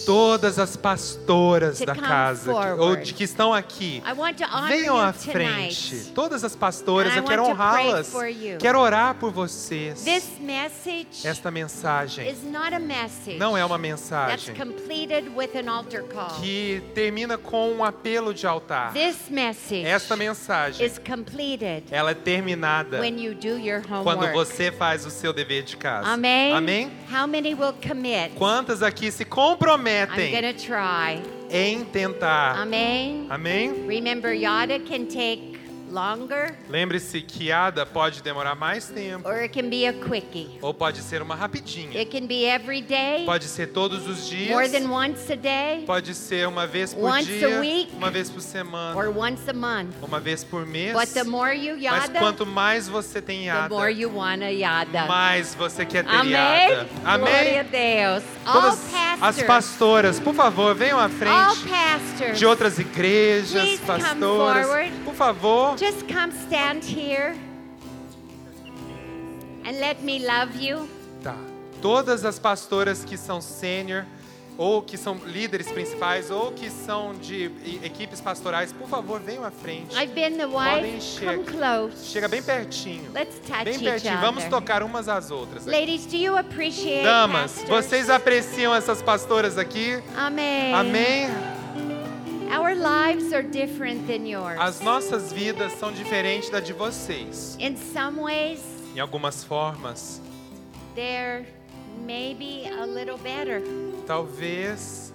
Todas as pastoras To da casa que, ou de que estão aqui. I want to honor Venham à tonight. frente. Todas as pastoras, And eu quero honrá-las. Quero orar por vocês. This message Esta mensagem is not a message não é uma mensagem completed with an altar call. que termina com um apelo de altar. This message Esta mensagem, is completed ela é terminada when you do your quando você faz o seu dever de casa. Amém? Amém? How many will commit? Quantas aqui se comprometem em tentar? Amém? Amém? Remember, yada can take longer Lembre-se que ADA pode demorar mais tempo or it can be a quickie. ou pode ser uma rapidinha. It can be every day, Pode ser todos os dias. more than once a day, Pode ser uma vez por Once dia, a week. uma vez por semana, or once a month. uma vez por mês. But the more you Mas yada, quanto mais você tem the yada, more you want a yada. mais você quer ter Amém? yada. Glória a Amém? Deus. Todas as pastoras, por favor, venham à all frente pastors, de outras igrejas, pastoras. forward. Por favor, just come stand here and let me love you. Tá. Todas as pastoras que são sênior, ou que são líderes principais, ou que são de equipes pastorais, por favor, venham à frente. I've been the Podem wife. chegar. Come close. Chega bem pertinho. Let's touch Bem each pertinho. Vamos other. tocar umas às outras. aqui. Ladies, do you appreciate Damas, pastors? vocês apreciam essas pastoras aqui? Amém. Amém? Our lives are different than yours. As nossas vidas são diferentes da de vocês. In some ways, Em algumas formas, they're maybe a little better. talvez,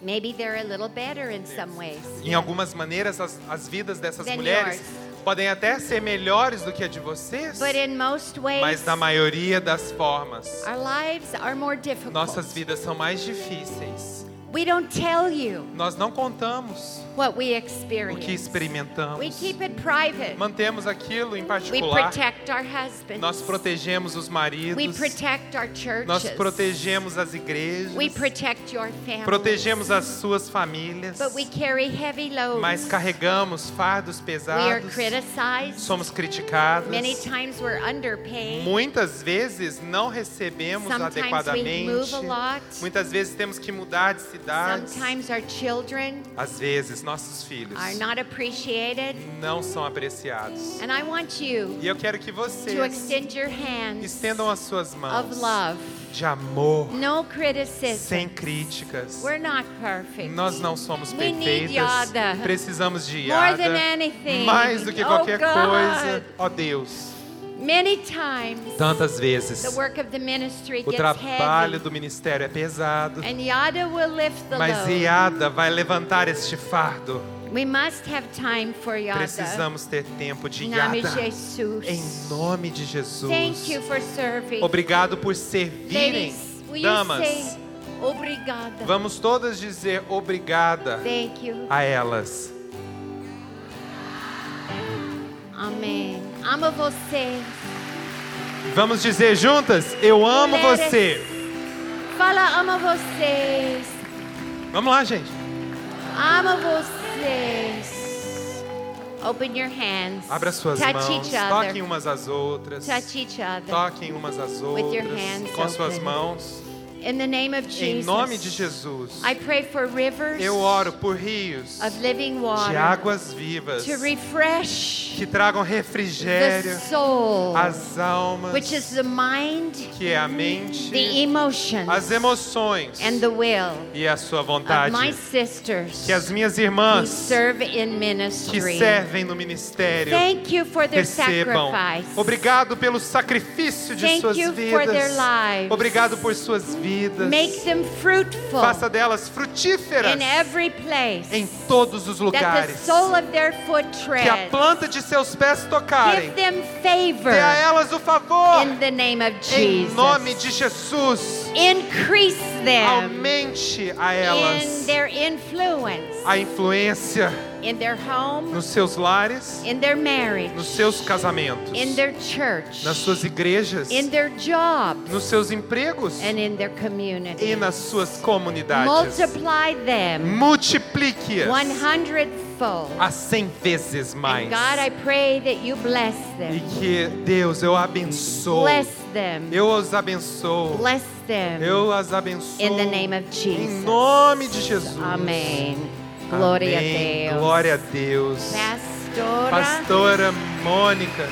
Maybe they're a little better in some ways. em algumas maneiras, as, as vidas dessas Than mulheres yours. podem até ser melhores do que a de vocês. But in most ways, Mas na maioria das formas, our lives are more difficult. nossas vidas são mais difíceis. Nós não contamos what we o experience. que experimentamos. We keep it private. Mantemos aquilo em We particular. protect our husbands. Nós protegemos os we maridos. protect our churches. Nós protegemos as igrejas. we protect your families. Protegemos as suas famílias. But we carry heavy loads. Mas carregamos fardos we are pesados. criticized. Somos criticados. Many times we're underpaid. Muitas vezes não recebemos Sometimes we adequadamente. move a lot. Muitas vezes temos que mudar de cidades. Sometimes our children Às vezes nossos filhos are not appreciated. não são apreciados. And I want you E eu quero que to vocês extend your hands estendam as suas of mãos love. de amor, No criticism. sem críticas. We're not perfect. Nós não somos We need perfeitas. Yada. Precisamos de More than Yada. anything. Mais do que Oh, qualquer God. coisa. Ó Deus, Many times tantas vezes the work of the ministry o gets trabalho heavy. do ministério é pesado. And Yada will lift the Mas load. Yada vai levantar este fardo. We must have time for Yada. Precisamos ter tempo de Yada. Jesus. Em nome de Jesus. Thank you for serving. Obrigado por servirem. Damas, obrigada? vamos todas dizer obrigada Thank you. a elas. Amém. Amo você. Vamos dizer juntas? Eu amo Mulheres. você. Fala, amo vocês. Vamos lá, gente. Amo vocês. Open your hands. Abra suas Touch mãos. each other. Toquem umas às outras. Touch each other. Toquem umas às With your outras. hands Com suas open. mãos. In the name of Em Jesus. nome de Jesus. I pray for rivers Eu oro por rios of living de water águas vivas to refresh que tragam the refrigério soul, às almas, which is the mind, que é a mente, the emotions, as emoções and the will e a sua of vontade. my sisters Que as minhas who irmãs serve in que ministry. servem no ministério Thank you for their recebam. sacrifice. Obrigado pelo sacrifício de Thank suas you for their vidas. lives. Obrigado por suas vidas. Make them fruitful Faça delas frutíferas in every place em todos os that the lugares. sole of their foot Que a tread. planta de seus pés tocarem. Give them favor Dê a elas o favor. in the name of Em Jesus. nome de Jesus. Increase them Aumente a in elas their influence a influência in their home, nos seus lares, in their marriage, nos seus casamentos, in their church, nas suas igrejas, in their jobs, nos seus empregos and in their e nas suas comunidades. Multiply them Multiplique-as 100 fold. a cem vezes mais. God, I pray that you bless E them. que Deus, eu abençoo. Bless them. Eu os abençoo. Bless them. Eu as abençoo. In the name of Em Jesus. nome de Jesus. Amém. Glória a Amém. Deus. Glória a Deus. Pastora. Pastora Mônica.